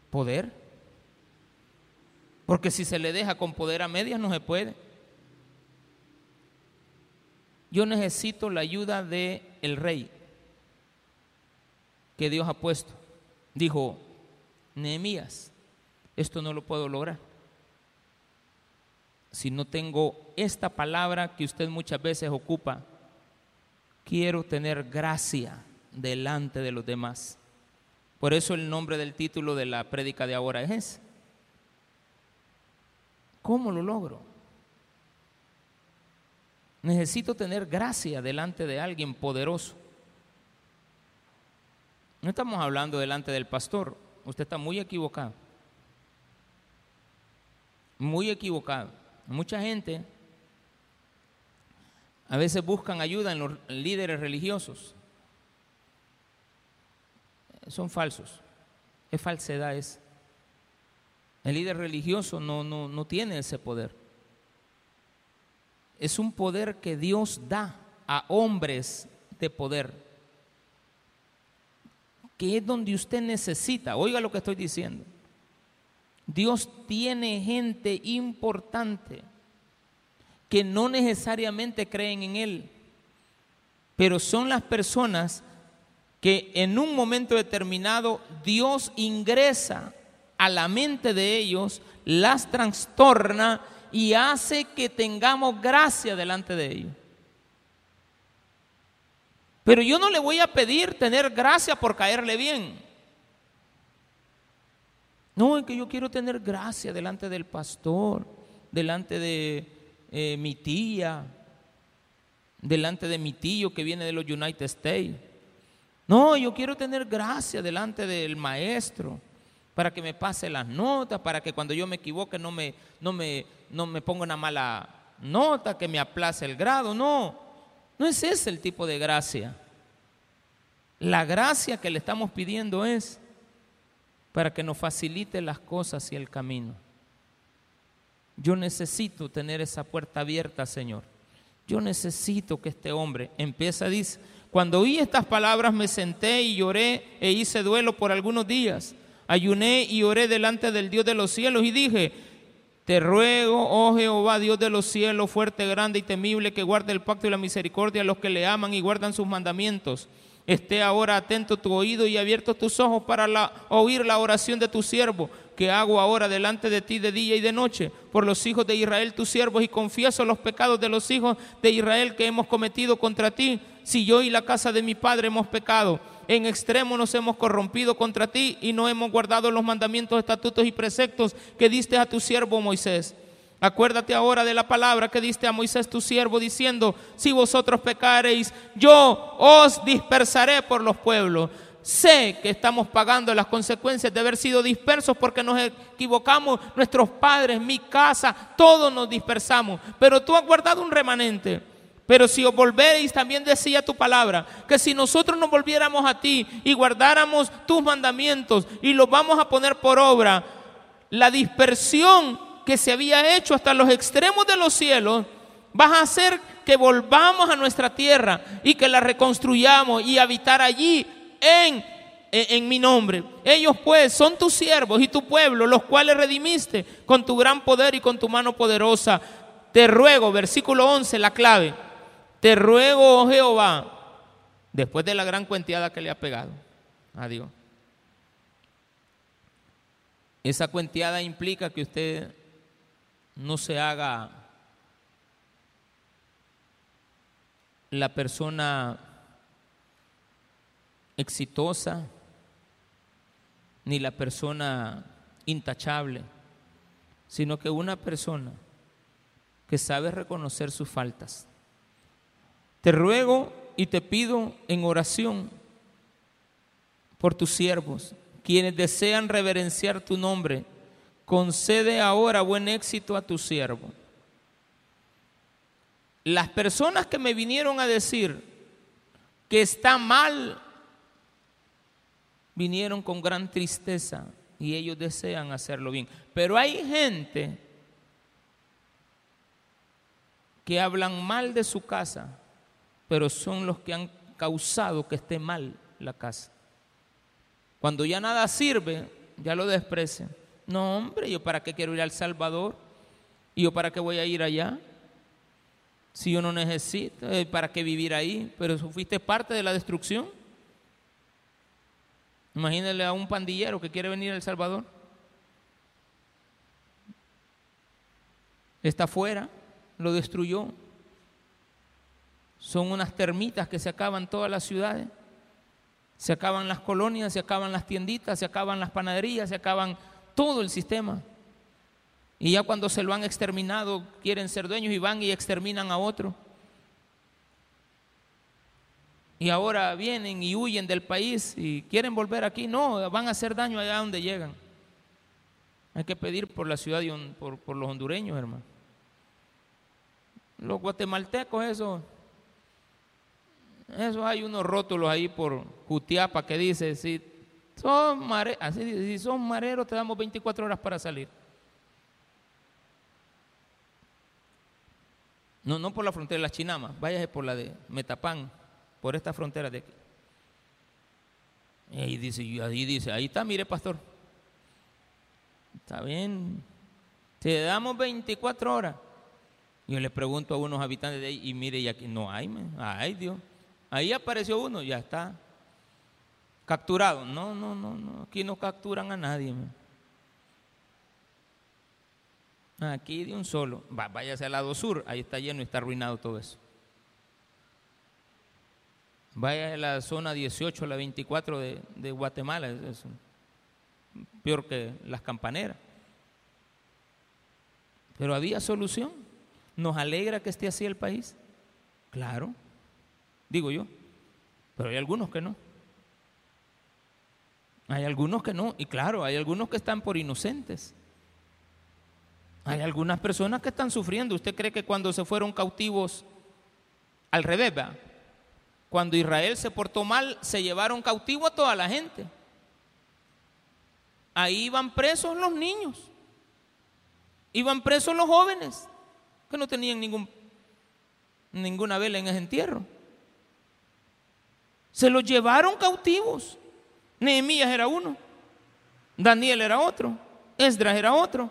poder. Porque si se le deja con poder a medias no se puede. Yo necesito la ayuda de el rey que Dios ha puesto. Dijo Nehemías, esto no lo puedo lograr. Si no tengo esta palabra que usted muchas veces ocupa, quiero tener gracia delante de los demás. Por eso el nombre del título de la prédica de ahora es. ¿Cómo lo logro? Necesito tener gracia delante de alguien poderoso. No estamos hablando delante del pastor, usted está muy equivocado. Muy equivocado. Mucha gente a veces buscan ayuda en los líderes religiosos son falsos. Es falsedad es. El líder religioso no, no, no tiene ese poder. Es un poder que Dios da a hombres de poder. Que es donde usted necesita. Oiga lo que estoy diciendo. Dios tiene gente importante que no necesariamente creen en Él, pero son las personas que en un momento determinado Dios ingresa a la mente de ellos, las trastorna y hace que tengamos gracia delante de ellos. Pero yo no le voy a pedir tener gracia por caerle bien. No, es que yo quiero tener gracia delante del pastor, delante de eh, mi tía, delante de mi tío que viene de los United States. No, yo quiero tener gracia delante del maestro para que me pase las notas, para que cuando yo me equivoque no me, no me, no me ponga una mala nota, que me aplace el grado. No, no es ese el tipo de gracia. La gracia que le estamos pidiendo es para que nos facilite las cosas y el camino. Yo necesito tener esa puerta abierta, Señor. Yo necesito que este hombre empiece, dice, cuando oí estas palabras me senté y lloré e hice duelo por algunos días. Ayuné y oré delante del Dios de los cielos y dije, te ruego, oh Jehová, Dios de los cielos, fuerte, grande y temible, que guarde el pacto y la misericordia a los que le aman y guardan sus mandamientos. Esté ahora atento tu oído y abiertos tus ojos para oír la oración de tu siervo, que hago ahora delante de ti de día y de noche, por los hijos de Israel, tus siervos, y confieso los pecados de los hijos de Israel que hemos cometido contra ti si yo y la casa de mi padre hemos pecado? En extremo nos hemos corrompido contra ti y no hemos guardado los mandamientos, estatutos y preceptos que diste a tu siervo Moisés. Acuérdate ahora de la palabra que diste a Moisés tu siervo diciendo, si vosotros pecareis, yo os dispersaré por los pueblos. sé que estamos pagando las consecuencias de haber sido dispersos porque nos equivocamos, nuestros padres, mi casa, todos nos dispersamos, pero tú has guardado un remanente. Pero si os volvéis, también decía tu palabra, que si nosotros nos volviéramos a ti y guardáramos tus mandamientos y los vamos a poner por obra, la dispersión que se había hecho hasta los extremos de los cielos, vas a hacer que volvamos a nuestra tierra y que la reconstruyamos y habitar allí en, en, mi nombre. Ellos pues son tus siervos y tu pueblo, los cuales redimiste con tu gran poder y con tu mano poderosa. Te ruego, versículo 11, la clave. Te ruego, oh Jehová, después de la gran cuenteada que le ha pegado a Dios. Esa cuenteada implica que usted no se haga la persona exitosa ni la persona intachable, sino que una persona que sabe reconocer sus faltas te ruego y te pido en oración por tus siervos, quienes desean reverenciar tu nombre. Concede ahora buen éxito a tu siervo. Las personas que me vinieron a decir que está mal, vinieron con gran tristeza y ellos desean hacerlo bien. Pero hay gente que hablan mal de su casa pero son los que han causado que esté mal la casa. Cuando ya nada sirve, ya lo desprecian. No, hombre, ¿yo para qué quiero ir al Salvador? ¿Y yo para qué voy a ir allá? Si yo no necesito, eh, ¿para qué vivir ahí? Pero fuiste parte de la destrucción. Imagínale a un pandillero que quiere venir al Salvador. Está afuera, lo destruyó, son unas termitas que se acaban todas las ciudades. Se acaban las colonias, se acaban las tienditas, se acaban las panaderías, se acaban todo el sistema. Y ya cuando se lo han exterminado, quieren ser dueños y van y exterminan a otro. Y ahora vienen y huyen del país y quieren volver aquí. No, van a hacer daño allá donde llegan. Hay que pedir por la ciudad y por, por los hondureños, hermano. Los guatemaltecos, eso, eso hay unos rótulos ahí por Jutiapa que dice, si son, si son mareros te damos 24 horas para salir. No, no por la frontera de la Chinama, váyase por la de Metapán, por esta frontera de aquí. Y ahí dice, ahí dice, ahí está, mire pastor. Está bien. Te damos 24 horas. Yo le pregunto a unos habitantes de ahí, y mire, y aquí no hay, ay Dios. Ahí apareció uno, ya está. Capturado. No, no, no, no. Aquí no capturan a nadie. Aquí de un solo. váyase al lado sur, ahí está lleno y está arruinado todo eso. Vaya a la zona 18, la 24 de, de Guatemala, es, peor que las campaneras. Pero había solución. ¿Nos alegra que esté así el país? Claro digo yo. Pero hay algunos que no. Hay algunos que no. Y claro, hay algunos que están por inocentes. Hay algunas personas que están sufriendo. ¿Usted cree que cuando se fueron cautivos, al revés, cuando Israel se portó mal, se llevaron cautivo a toda la gente? Ahí iban presos los niños. Iban presos los jóvenes, que no tenían ningún, ninguna vela en ese entierro. Se los llevaron cautivos. Nehemías era uno. Daniel era otro. Esdras era otro.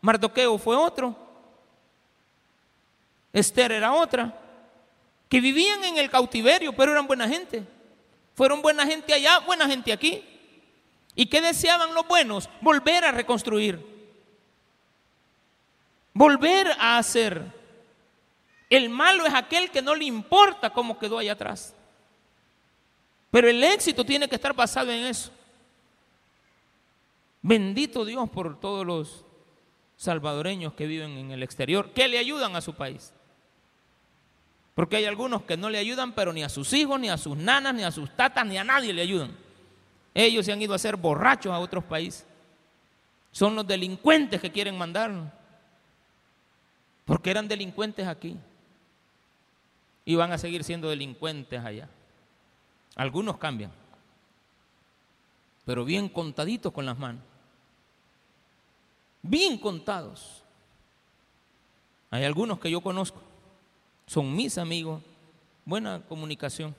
Mardoqueo fue otro. Esther era otra. Que vivían en el cautiverio, pero eran buena gente. Fueron buena gente allá, buena gente aquí. ¿Y qué deseaban los buenos? Volver a reconstruir. Volver a hacer. El malo es aquel que no le importa cómo quedó allá atrás. Pero el éxito tiene que estar basado en eso. Bendito Dios por todos los salvadoreños que viven en el exterior, que le ayudan a su país. Porque hay algunos que no le ayudan, pero ni a sus hijos, ni a sus nanas, ni a sus tatas, ni a nadie le ayudan. Ellos se han ido a ser borrachos a otros países. Son los delincuentes que quieren mandarnos. Porque eran delincuentes aquí. Y van a seguir siendo delincuentes allá. Algunos cambian. Pero bien contaditos con las manos. Bien contados. Hay algunos que yo conozco. Son mis amigos. Buena comunicación.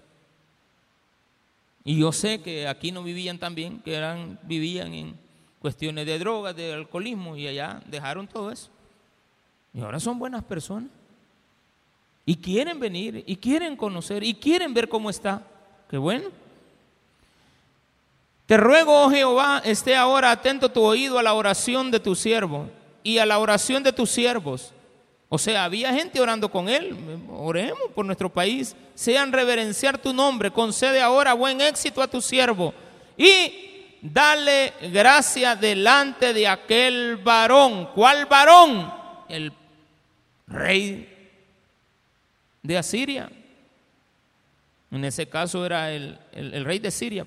Y yo sé que aquí no vivían tan bien, que eran, vivían en cuestiones de drogas, de alcoholismo, y allá dejaron todo eso. Y ahora son buenas personas. Y quieren venir, y quieren conocer, y quieren ver cómo está. Qué bueno. Te ruego, oh Jehová, esté ahora atento tu oído a la oración de tu siervo y a la oración de tus siervos o sea, había gente orando con él. Oremos por nuestro país. Sean reverenciar tu nombre. Concede ahora buen éxito a tu siervo. Y dale gracia delante de aquel varón. ¿Cuál varón? El rey de Asiria. En ese caso era el, el rey de Siria.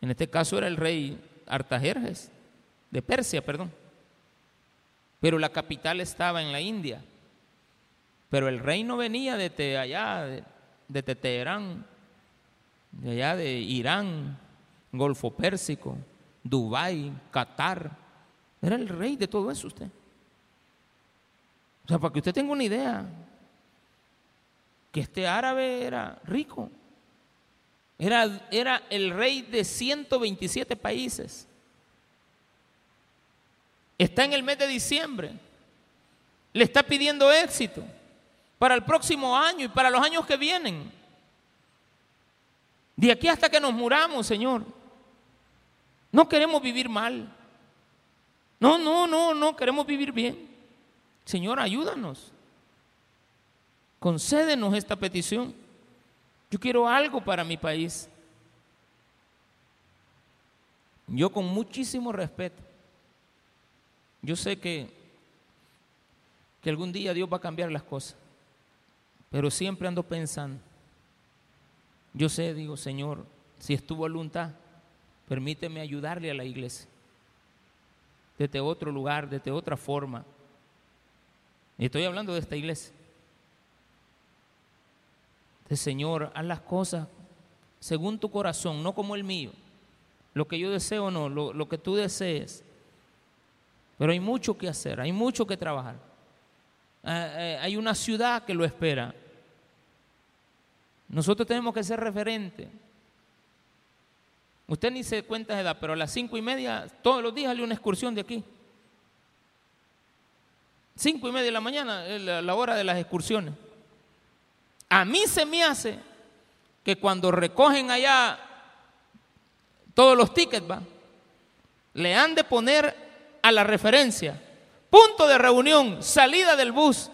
En este caso era el rey Artajerjes, de Persia, perdón. Pero la capital estaba en la India. Pero el reino venía de allá, de, de Teherán, de allá de Irán, Golfo Pérsico, Dubái, Qatar. Era el rey de todo eso usted. O sea, para que usted tenga una idea, que este árabe era rico. Era, era el rey de 127 países. Está en el mes de diciembre. Le está pidiendo éxito para el próximo año y para los años que vienen. De aquí hasta que nos muramos, Señor. No queremos vivir mal. No, no, no, no, queremos vivir bien. Señor, ayúdanos. Concédenos esta petición. Yo quiero algo para mi país. Yo con muchísimo respeto. Yo sé que, que algún día Dios va a cambiar las cosas. Pero siempre ando pensando, yo sé, digo, Señor, si es tu voluntad, permíteme ayudarle a la iglesia. Desde otro lugar, desde otra forma. Y estoy hablando de esta iglesia. Señor, haz las cosas según tu corazón, no como el mío. Lo que yo deseo no, lo, que tú desees. Pero hay mucho que hacer, hay mucho que trabajar. Eh, eh, hay una ciudad que lo espera. Nosotros tenemos que ser referente. Usted ni se cuenta de edad, pero a las cinco y media, todos los días hay una excursión de aquí. Cinco y media de la mañana la, hora de las excursiones. A mí se me hace que cuando recogen allá todos los tickets, va, le han de poner a la referencia, punto de reunión, salida del bus,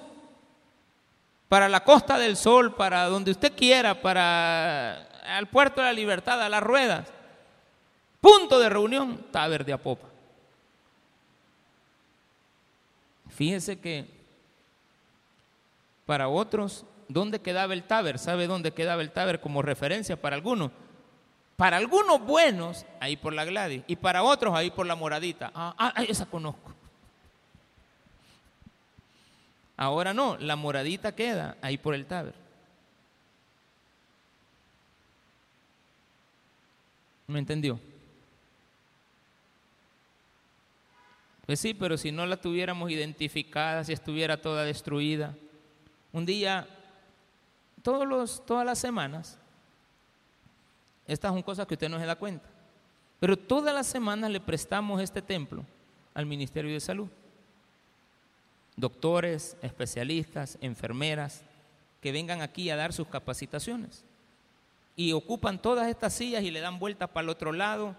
para la Costa del Sol, para donde usted quiera, para al Puerto de la Libertad, a las ruedas. Punto de reunión, Taber de Apopa. Fíjese que para otros, ¿dónde quedaba el Taber? ¿Sabe dónde quedaba el Taber como referencia para algunos? Para algunos buenos, ahí por la Gladys, y para otros, ahí por la Moradita. Ah, ah esa conozco. Ahora no, la moradita queda ahí por el taber. ¿Me entendió? Pues sí, pero si no la tuviéramos identificada, si estuviera toda destruida, un día, todos los, todas las semanas, estas son cosas que usted no se da cuenta, pero todas las semanas le prestamos este templo al Ministerio de Salud doctores, especialistas, enfermeras, que vengan aquí a dar sus capacitaciones. Y ocupan todas estas sillas y le dan vueltas para el otro lado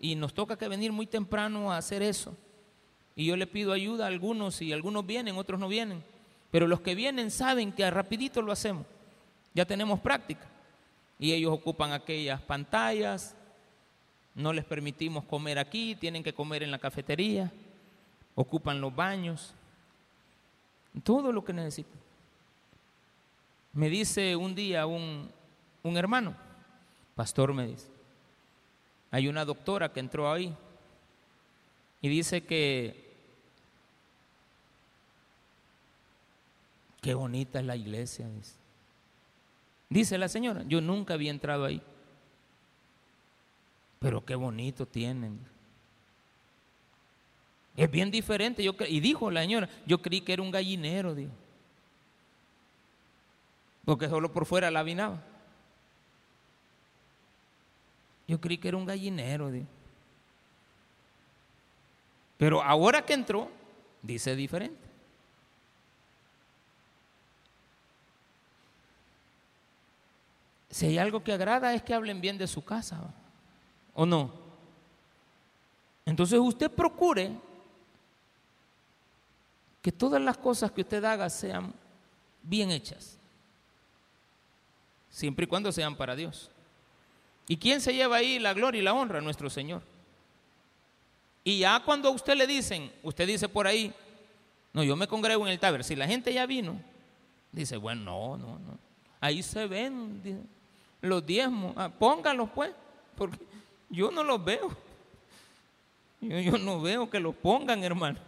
y nos toca que venir muy temprano a hacer eso. Y yo le pido ayuda a algunos y algunos vienen, otros no vienen. Pero los que vienen saben que rapidito lo hacemos. Ya tenemos práctica. Y ellos ocupan aquellas pantallas, no les permitimos comer aquí, tienen que comer en la cafetería, ocupan los baños, todo lo que necesita. Me dice un día un, un hermano, pastor me dice, hay una doctora que entró ahí y dice que qué bonita es la iglesia, dice. Dice la señora, yo nunca había entrado ahí, pero qué bonito tienen. Es bien diferente. Yo y dijo la señora, yo creí que era un gallinero, dijo. Porque solo por fuera la vinaba. Yo creí que era un gallinero, dijo. Pero ahora que entró, dice diferente. Si hay algo que agrada es que hablen bien de su casa, ¿o no? Entonces usted procure que todas las cosas que usted haga sean bien hechas, siempre y cuando sean para Dios. ¿Y quién se lleva ahí la gloria y la honra? Nuestro Señor. Y ya cuando a usted le dicen, usted dice por ahí, no, yo me congrego en el taber, si la gente ya vino, dice, bueno, no, no, no, ahí se ven los diezmos, ah, pónganlos pues, porque yo no los veo, yo, no veo que los pongan, hermano.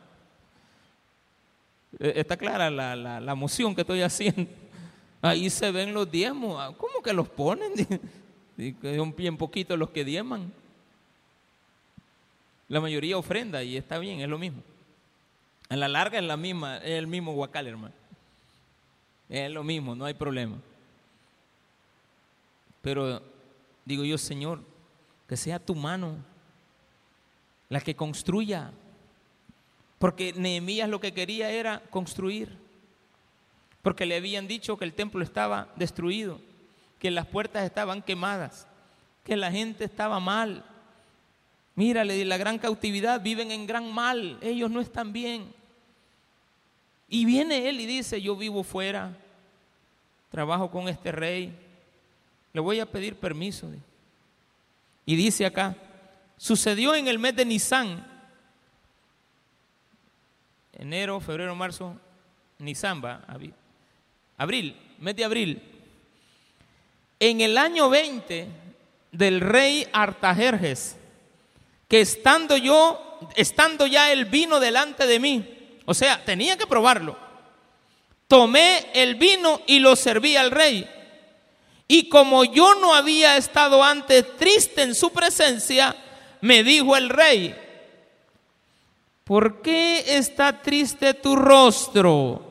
Eh, está clara la, la, moción que estoy haciendo. Ahí se ven los diezmos. Ah, ¿Cómo que los ponen? Son bien poquitos los que diezman. La mayoría ofrenda y está bien, es lo mismo. A la larga es la misma, es el mismo guacal, hermano. Es lo mismo, no hay problema. Pero digo yo, Señor, que sea tu mano la que construya porque Nehemías lo que quería era construir. Porque le habían dicho que el templo estaba destruido, que las puertas estaban quemadas, que la gente estaba mal. Mírale, la gran cautividad viven en gran mal, ellos no están bien. Y viene él y dice, yo vivo fuera, trabajo con este rey, le voy a pedir permiso. Y dice acá, sucedió en el mes de Nisan, enero, febrero, marzo, Nisamba, abril, mes de abril. En el año 20 del rey Artajerjes, que estando yo, estando ya el vino delante de mí, o sea, tenía que probarlo. Tomé el vino y lo serví al rey. Y como yo no había estado antes triste en su presencia, me dijo el rey, ¿Por qué está triste tu rostro?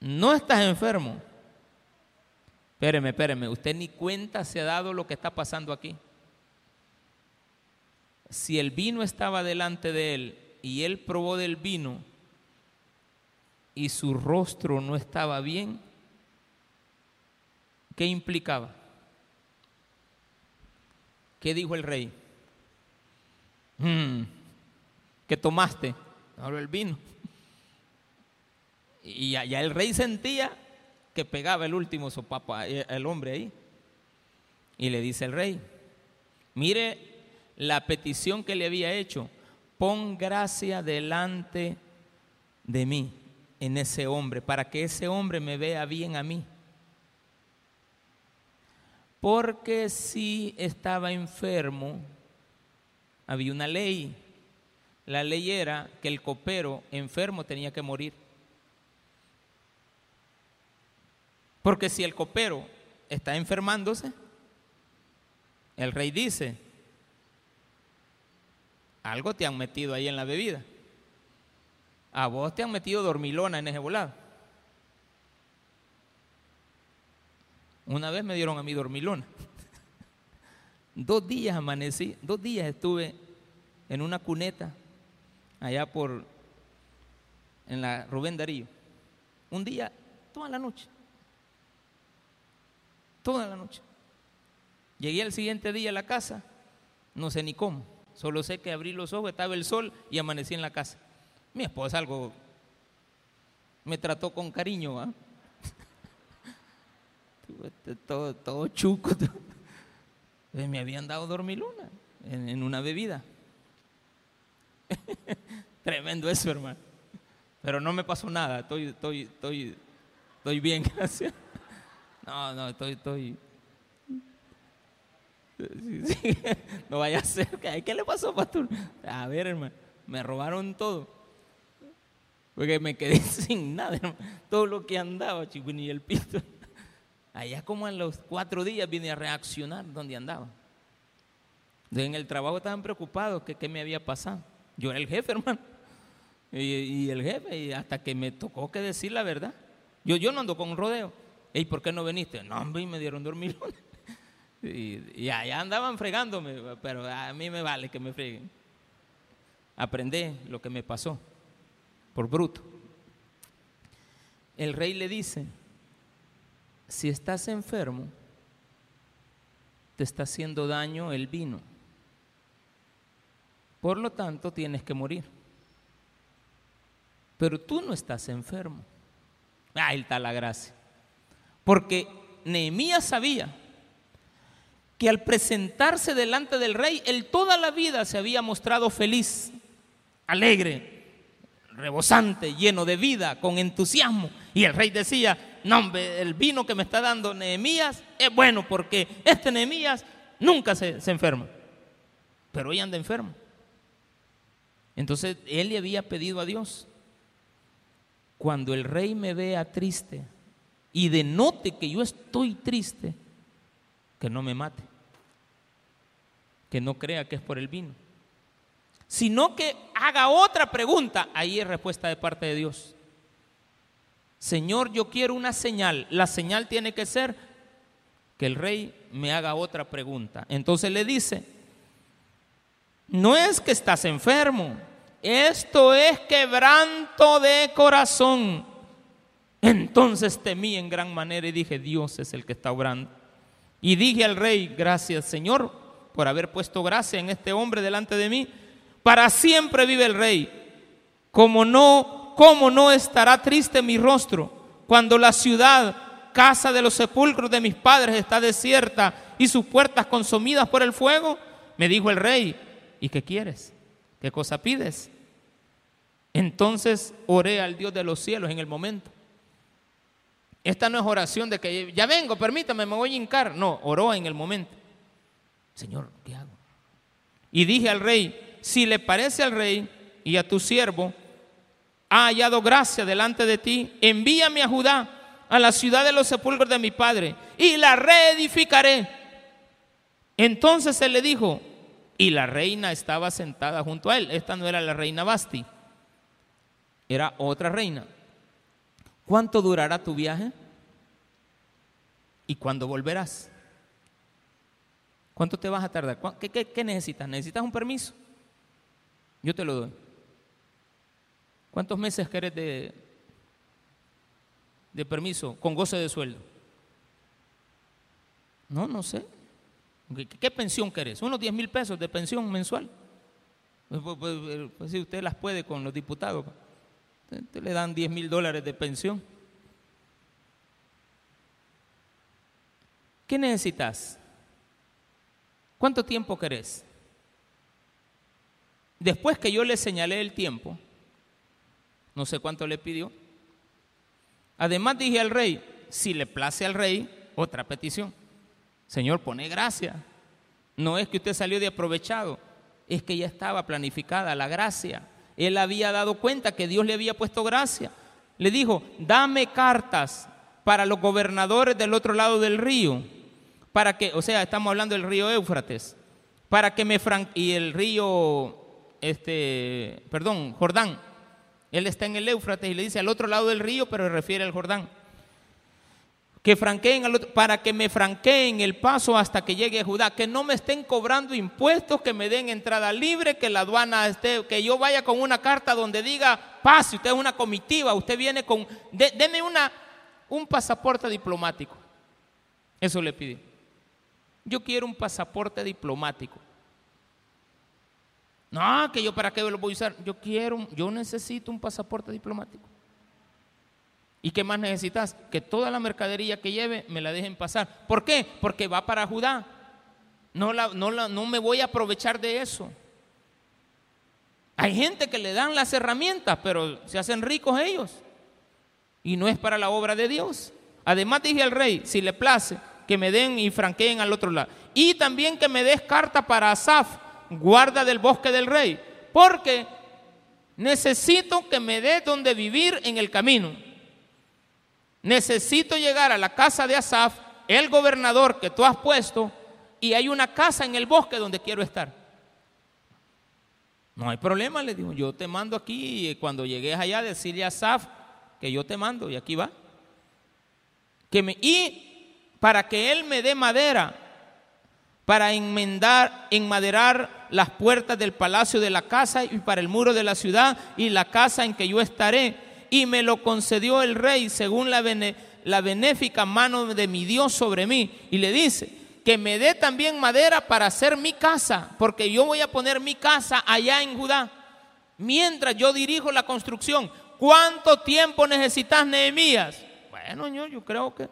No estás enfermo. Espéreme, espéreme, usted ni cuenta se ha dado lo que está pasando aquí. Si el vino estaba delante de él y él probó del vino y su rostro no estaba bien, ¿qué implicaba? ¿Qué dijo el rey? Hmm que tomaste. Ahora el vino. Y ya, el rey sentía que pegaba el último sopapa eh, el hombre ahí. Y le dice el rey, mire la petición que le había hecho, pon gracia delante de mí en ese hombre, para que ese hombre me vea bien a mí. Porque si estaba enfermo, había una ley la ley era que el copero enfermo tenía que morir. Porque si el copero está enfermándose, el rey dice, algo te han metido ahí en la bebida. A vos te han metido dormilona en ese volado. Una vez me dieron a mí dormilona. dos días amanecí, dos días estuve en una cuneta allá por, en la Rubén Darío. Un día, toda la noche. Toda la noche. Llegué al siguiente día a la casa, no sé ni cómo. Solo sé que abrí los ojos, estaba el sol y amanecí en la casa. Mi esposa algo me trató con cariño, ¿ah? Todo, todo chuco. Me habían dado dormiluna en, en una bebida. Tremendo eso, hermano. Pero no me pasó nada. Estoy, estoy, estoy, estoy bien, gracias. No, no, estoy, estoy. No vaya a ser. ¿Qué le pasó, pastor? A ver, hermano, me robaron todo. Porque me quedé sin nada. Todo lo que andaba, chico, ni el pito. Allá como en los cuatro días vine a reaccionar donde andaba. En el trabajo estaban preocupados que qué me había pasado. Yo era el jefe, hermano. Y, el jefe, y hasta que me tocó que decir la verdad. Yo, yo no ando con un rodeo. ¿Y por qué no viniste? No, hombre, y me dieron dormir. y, allá andaban fregándome, pero a mí me vale que me freguen. Aprendí lo que me pasó, por bruto. El rey le dice, si estás enfermo, te está haciendo daño el vino. Por lo tanto, tienes que morir. Pero tú no estás enfermo. Ahí está la gracia. Porque Nehemías sabía que al presentarse delante del rey, él toda la vida se había mostrado feliz, alegre, rebosante, lleno de vida, con entusiasmo. Y el rey decía, no hombre, el vino que me está dando Nehemías es bueno porque este Nehemías nunca se, se enferma. Pero hoy anda enfermo. Entonces él le había pedido a Dios, cuando el rey me vea triste y denote que yo estoy triste, que no me mate, que no crea que es por el vino, sino que haga otra pregunta, ahí es respuesta de parte de Dios. Señor, yo quiero una señal, la señal tiene que ser que el rey me haga otra pregunta. Entonces le dice, no es que estás enfermo, esto es quebranto de corazón. Entonces temí en gran manera y dije, Dios es el que está obrando. Y dije al rey, gracias Señor por haber puesto gracia en este hombre delante de mí. Para siempre vive el rey. Como no, cómo no estará triste mi rostro cuando la ciudad, casa de los sepulcros de mis padres, está desierta y sus puertas consumidas por el fuego. Me dijo el rey, ¿Y qué quieres? ¿Qué cosa pides? Entonces oré al Dios de los cielos en el momento. Esta no es oración de que ya vengo, permítame, me voy a hincar. No, oró en el momento. Señor, ¿qué hago? Y dije al rey, si le parece al rey y a tu siervo, ha hallado gracia delante de ti, envíame a Judá, a la ciudad de los sepulcros de mi padre, y la reedificaré. Entonces él le dijo, y la reina estaba sentada junto a él. Esta no era la reina Basti, era otra reina. ¿Cuánto durará tu viaje? ¿Y cuándo volverás? ¿Cuánto te vas a tardar? ¿Qué, necesitas? ¿Necesitas un permiso? Yo te lo doy. ¿Cuántos meses querés de, de permiso con goce de sueldo? No, no sé. ¿Qué, pensión querés? Unos 10 mil pesos de pensión mensual. Pues, pues, pues, pues si usted las puede con los diputados, usted le dan 10 mil dólares de pensión. ¿Qué necesitas? ¿Cuánto tiempo querés? Después que yo le señalé el tiempo, no sé cuánto le pidió, además dije al rey, si le place al rey, otra petición. Señor, pone gracia. No es que usted salió de aprovechado, es que ya estaba planificada la gracia. Él había dado cuenta que Dios le había puesto gracia. Le dijo, dame cartas para los gobernadores del otro lado del río, para que, o sea, estamos hablando del río Éufrates, para que me fran y el río, este, perdón, Jordán. Él está en el Éufrates y le dice al otro lado del río, pero refiere al Jordán que franqueen para que me franqueen el paso hasta que llegue a Judá, que no me estén cobrando impuestos, que me den entrada libre, que la aduana esté, que yo vaya con una carta donde diga, pase, usted es una comitiva, usted viene con, deme una, un pasaporte diplomático. Eso le pide. Yo quiero un pasaporte diplomático. No, que yo para qué lo voy a usar. Yo quiero, yo necesito un pasaporte diplomático. ¿Y qué más necesitas? Que toda la mercadería que lleve me la dejen pasar. ¿Por qué? Porque va para Judá. No, la, no, la, no me voy a aprovechar de eso. Hay gente que le dan las herramientas, pero se hacen ricos ellos. Y no es para la obra de Dios. Además dije al rey, si le place, que me den y franqueen al otro lado. Y también que me des carta para Asaf, guarda del bosque del rey, porque necesito que me dé donde vivir en el camino. Necesito llegar a la casa de Asaf, el gobernador que tú has puesto, y hay una casa en el bosque donde quiero estar. No hay problema, le digo, yo te mando aquí y cuando llegues allá decirle a Asaf que yo te mando y aquí va. Que me, y para que él me dé madera para enmendar, enmaderar las puertas del palacio de la casa y para el muro de la ciudad y la casa en que yo estaré. Y me lo concedió el rey según la, la benéfica mano de mi Dios sobre mí. Y le dice, que me dé también madera para hacer mi casa, porque yo voy a poner mi casa allá en Judá, mientras yo dirijo la construcción. ¿Cuánto tiempo necesitas, Nehemías? Bueno, yo, yo creo que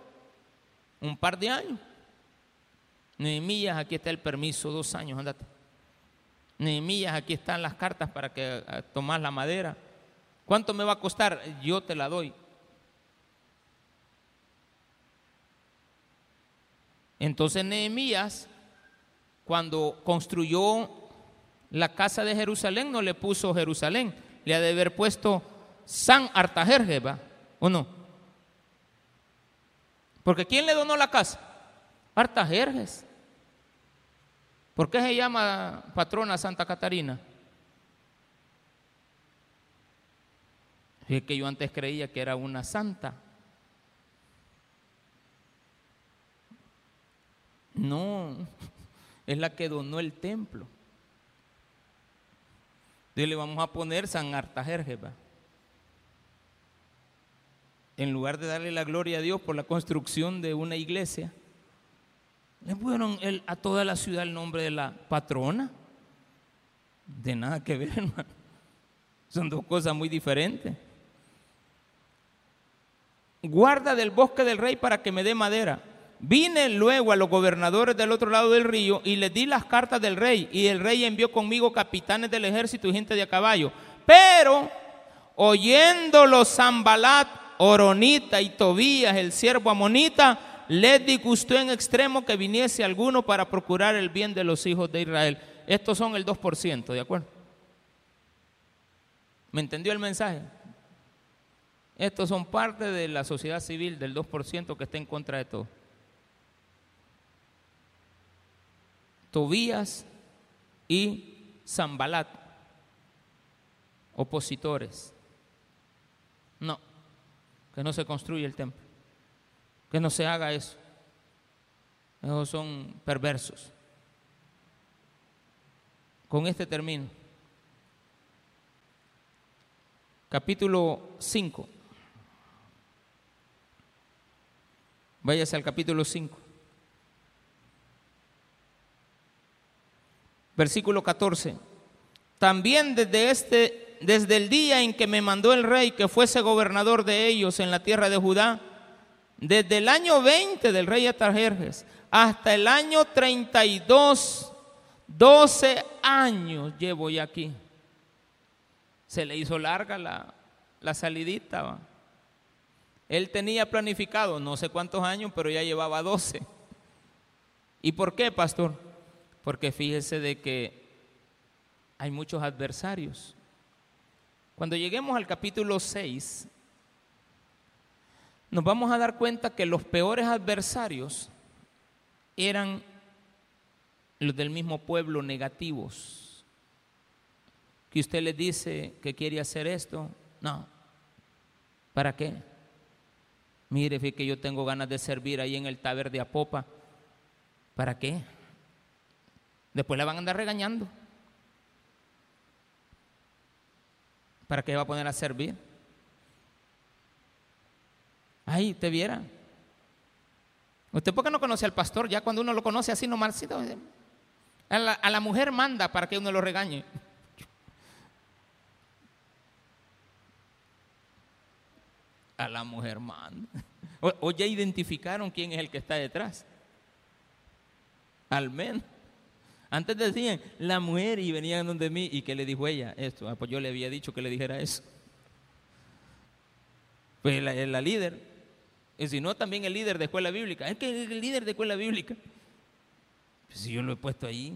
un par de años. Nehemías, aquí está el permiso, dos años, andate. Nehemías, aquí están las cartas para que eh, tomas la madera. ¿Cuánto me va a costar? Yo te la doy. Entonces Nehemías, cuando construyó la casa de Jerusalén, no le puso Jerusalén, le ha de haber puesto San Artajerjes, ¿O no? Porque ¿quién le donó la casa? Artajerjes. ¿Por qué se llama patrona Santa Catarina? Es que yo antes creía que era una santa. No, es la que donó el templo. le vamos a poner San Artajerje. En lugar de darle la gloria a Dios por la construcción de una iglesia, le pusieron a toda la ciudad el nombre de la patrona. De nada que ver, hermano. Son dos cosas muy diferentes. Guarda del bosque del rey para que me dé madera. Vine luego a los gobernadores del otro lado del río y les di las cartas del rey. Y el rey envió conmigo capitanes del ejército y gente de a caballo. Pero oyéndolo Zambalat, Oronita y Tobías, el siervo amonita, les disgustó en extremo que viniese alguno para procurar el bien de los hijos de Israel. Estos son el 2%, ¿de acuerdo? ¿Me entendió el mensaje? Estos son parte de la sociedad civil del 2% que está en contra de todo. Tobías y Zambalat, opositores. No, que no se construya el templo, que no se haga eso. Esos son perversos. Con este termino. Capítulo 5. Váyase al capítulo 5. Versículo 14. También desde este desde el día en que me mandó el rey que fuese gobernador de ellos en la tierra de Judá, desde el año 20 del rey Atarjerjes hasta el año 32, 12 años llevo ya aquí. Se le hizo larga la, la salidita. Él tenía planificado no sé cuántos años, pero ya llevaba 12. ¿Y por qué, pastor? porque fíjese de que hay muchos adversarios. Cuando lleguemos al capítulo 6, nos vamos a dar cuenta que los peores adversarios eran los del mismo pueblo negativos. Que usted le dice que quiere hacer esto, no. ¿Para qué? Mire, fíjate que yo tengo ganas de servir ahí en el taber de Apopa. ¿Para qué? Después la van a andar regañando. ¿Para qué va a poner a servir? Ay, te viera. ¿Usted por qué no conoce al pastor? Ya cuando uno lo conoce así nomás, a la, a la mujer manda para que uno lo regañe. A la mujer manda. o ya identificaron quién es el que está detrás. Al menos. Antes decían la mujer y venían donde mí y que le dijo ella esto. Ah, pues yo le había dicho que le dijera eso. Pues la, la líder, Y si no, también el líder de escuela bíblica. Es que el líder de escuela bíblica. Pues si yo lo he puesto ahí.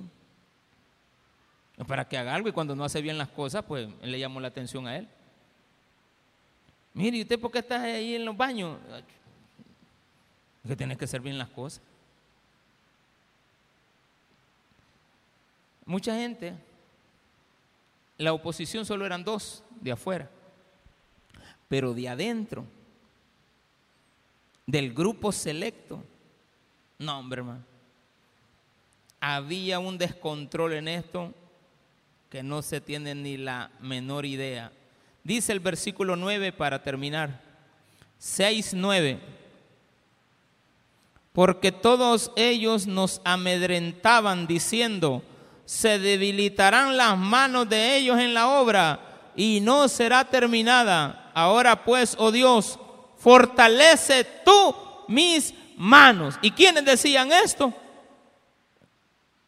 Para que haga algo y cuando no hace bien las cosas, pues le llamo la atención a él. Mire, ¿y usted por qué está ahí en los baños? Que tienes que hacer bien las cosas. Mucha gente, la oposición solo eran dos de afuera, pero de adentro, del grupo selecto, no, hombre, hermano. Había un descontrol en esto que no se tiene ni la menor idea. Dice el versículo 9 para terminar. 6, 9 porque todos ellos nos amedrentaban diciendo, se debilitarán las manos de ellos en la obra y no será terminada. Ahora pues, oh Dios, fortalece tú mis manos. ¿Y quiénes decían esto?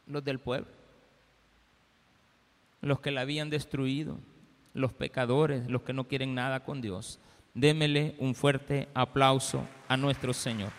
Los del pueblo, los que la habían destruido, los pecadores, los que no quieren nada con Dios. Démele un fuerte aplauso a nuestro Señor.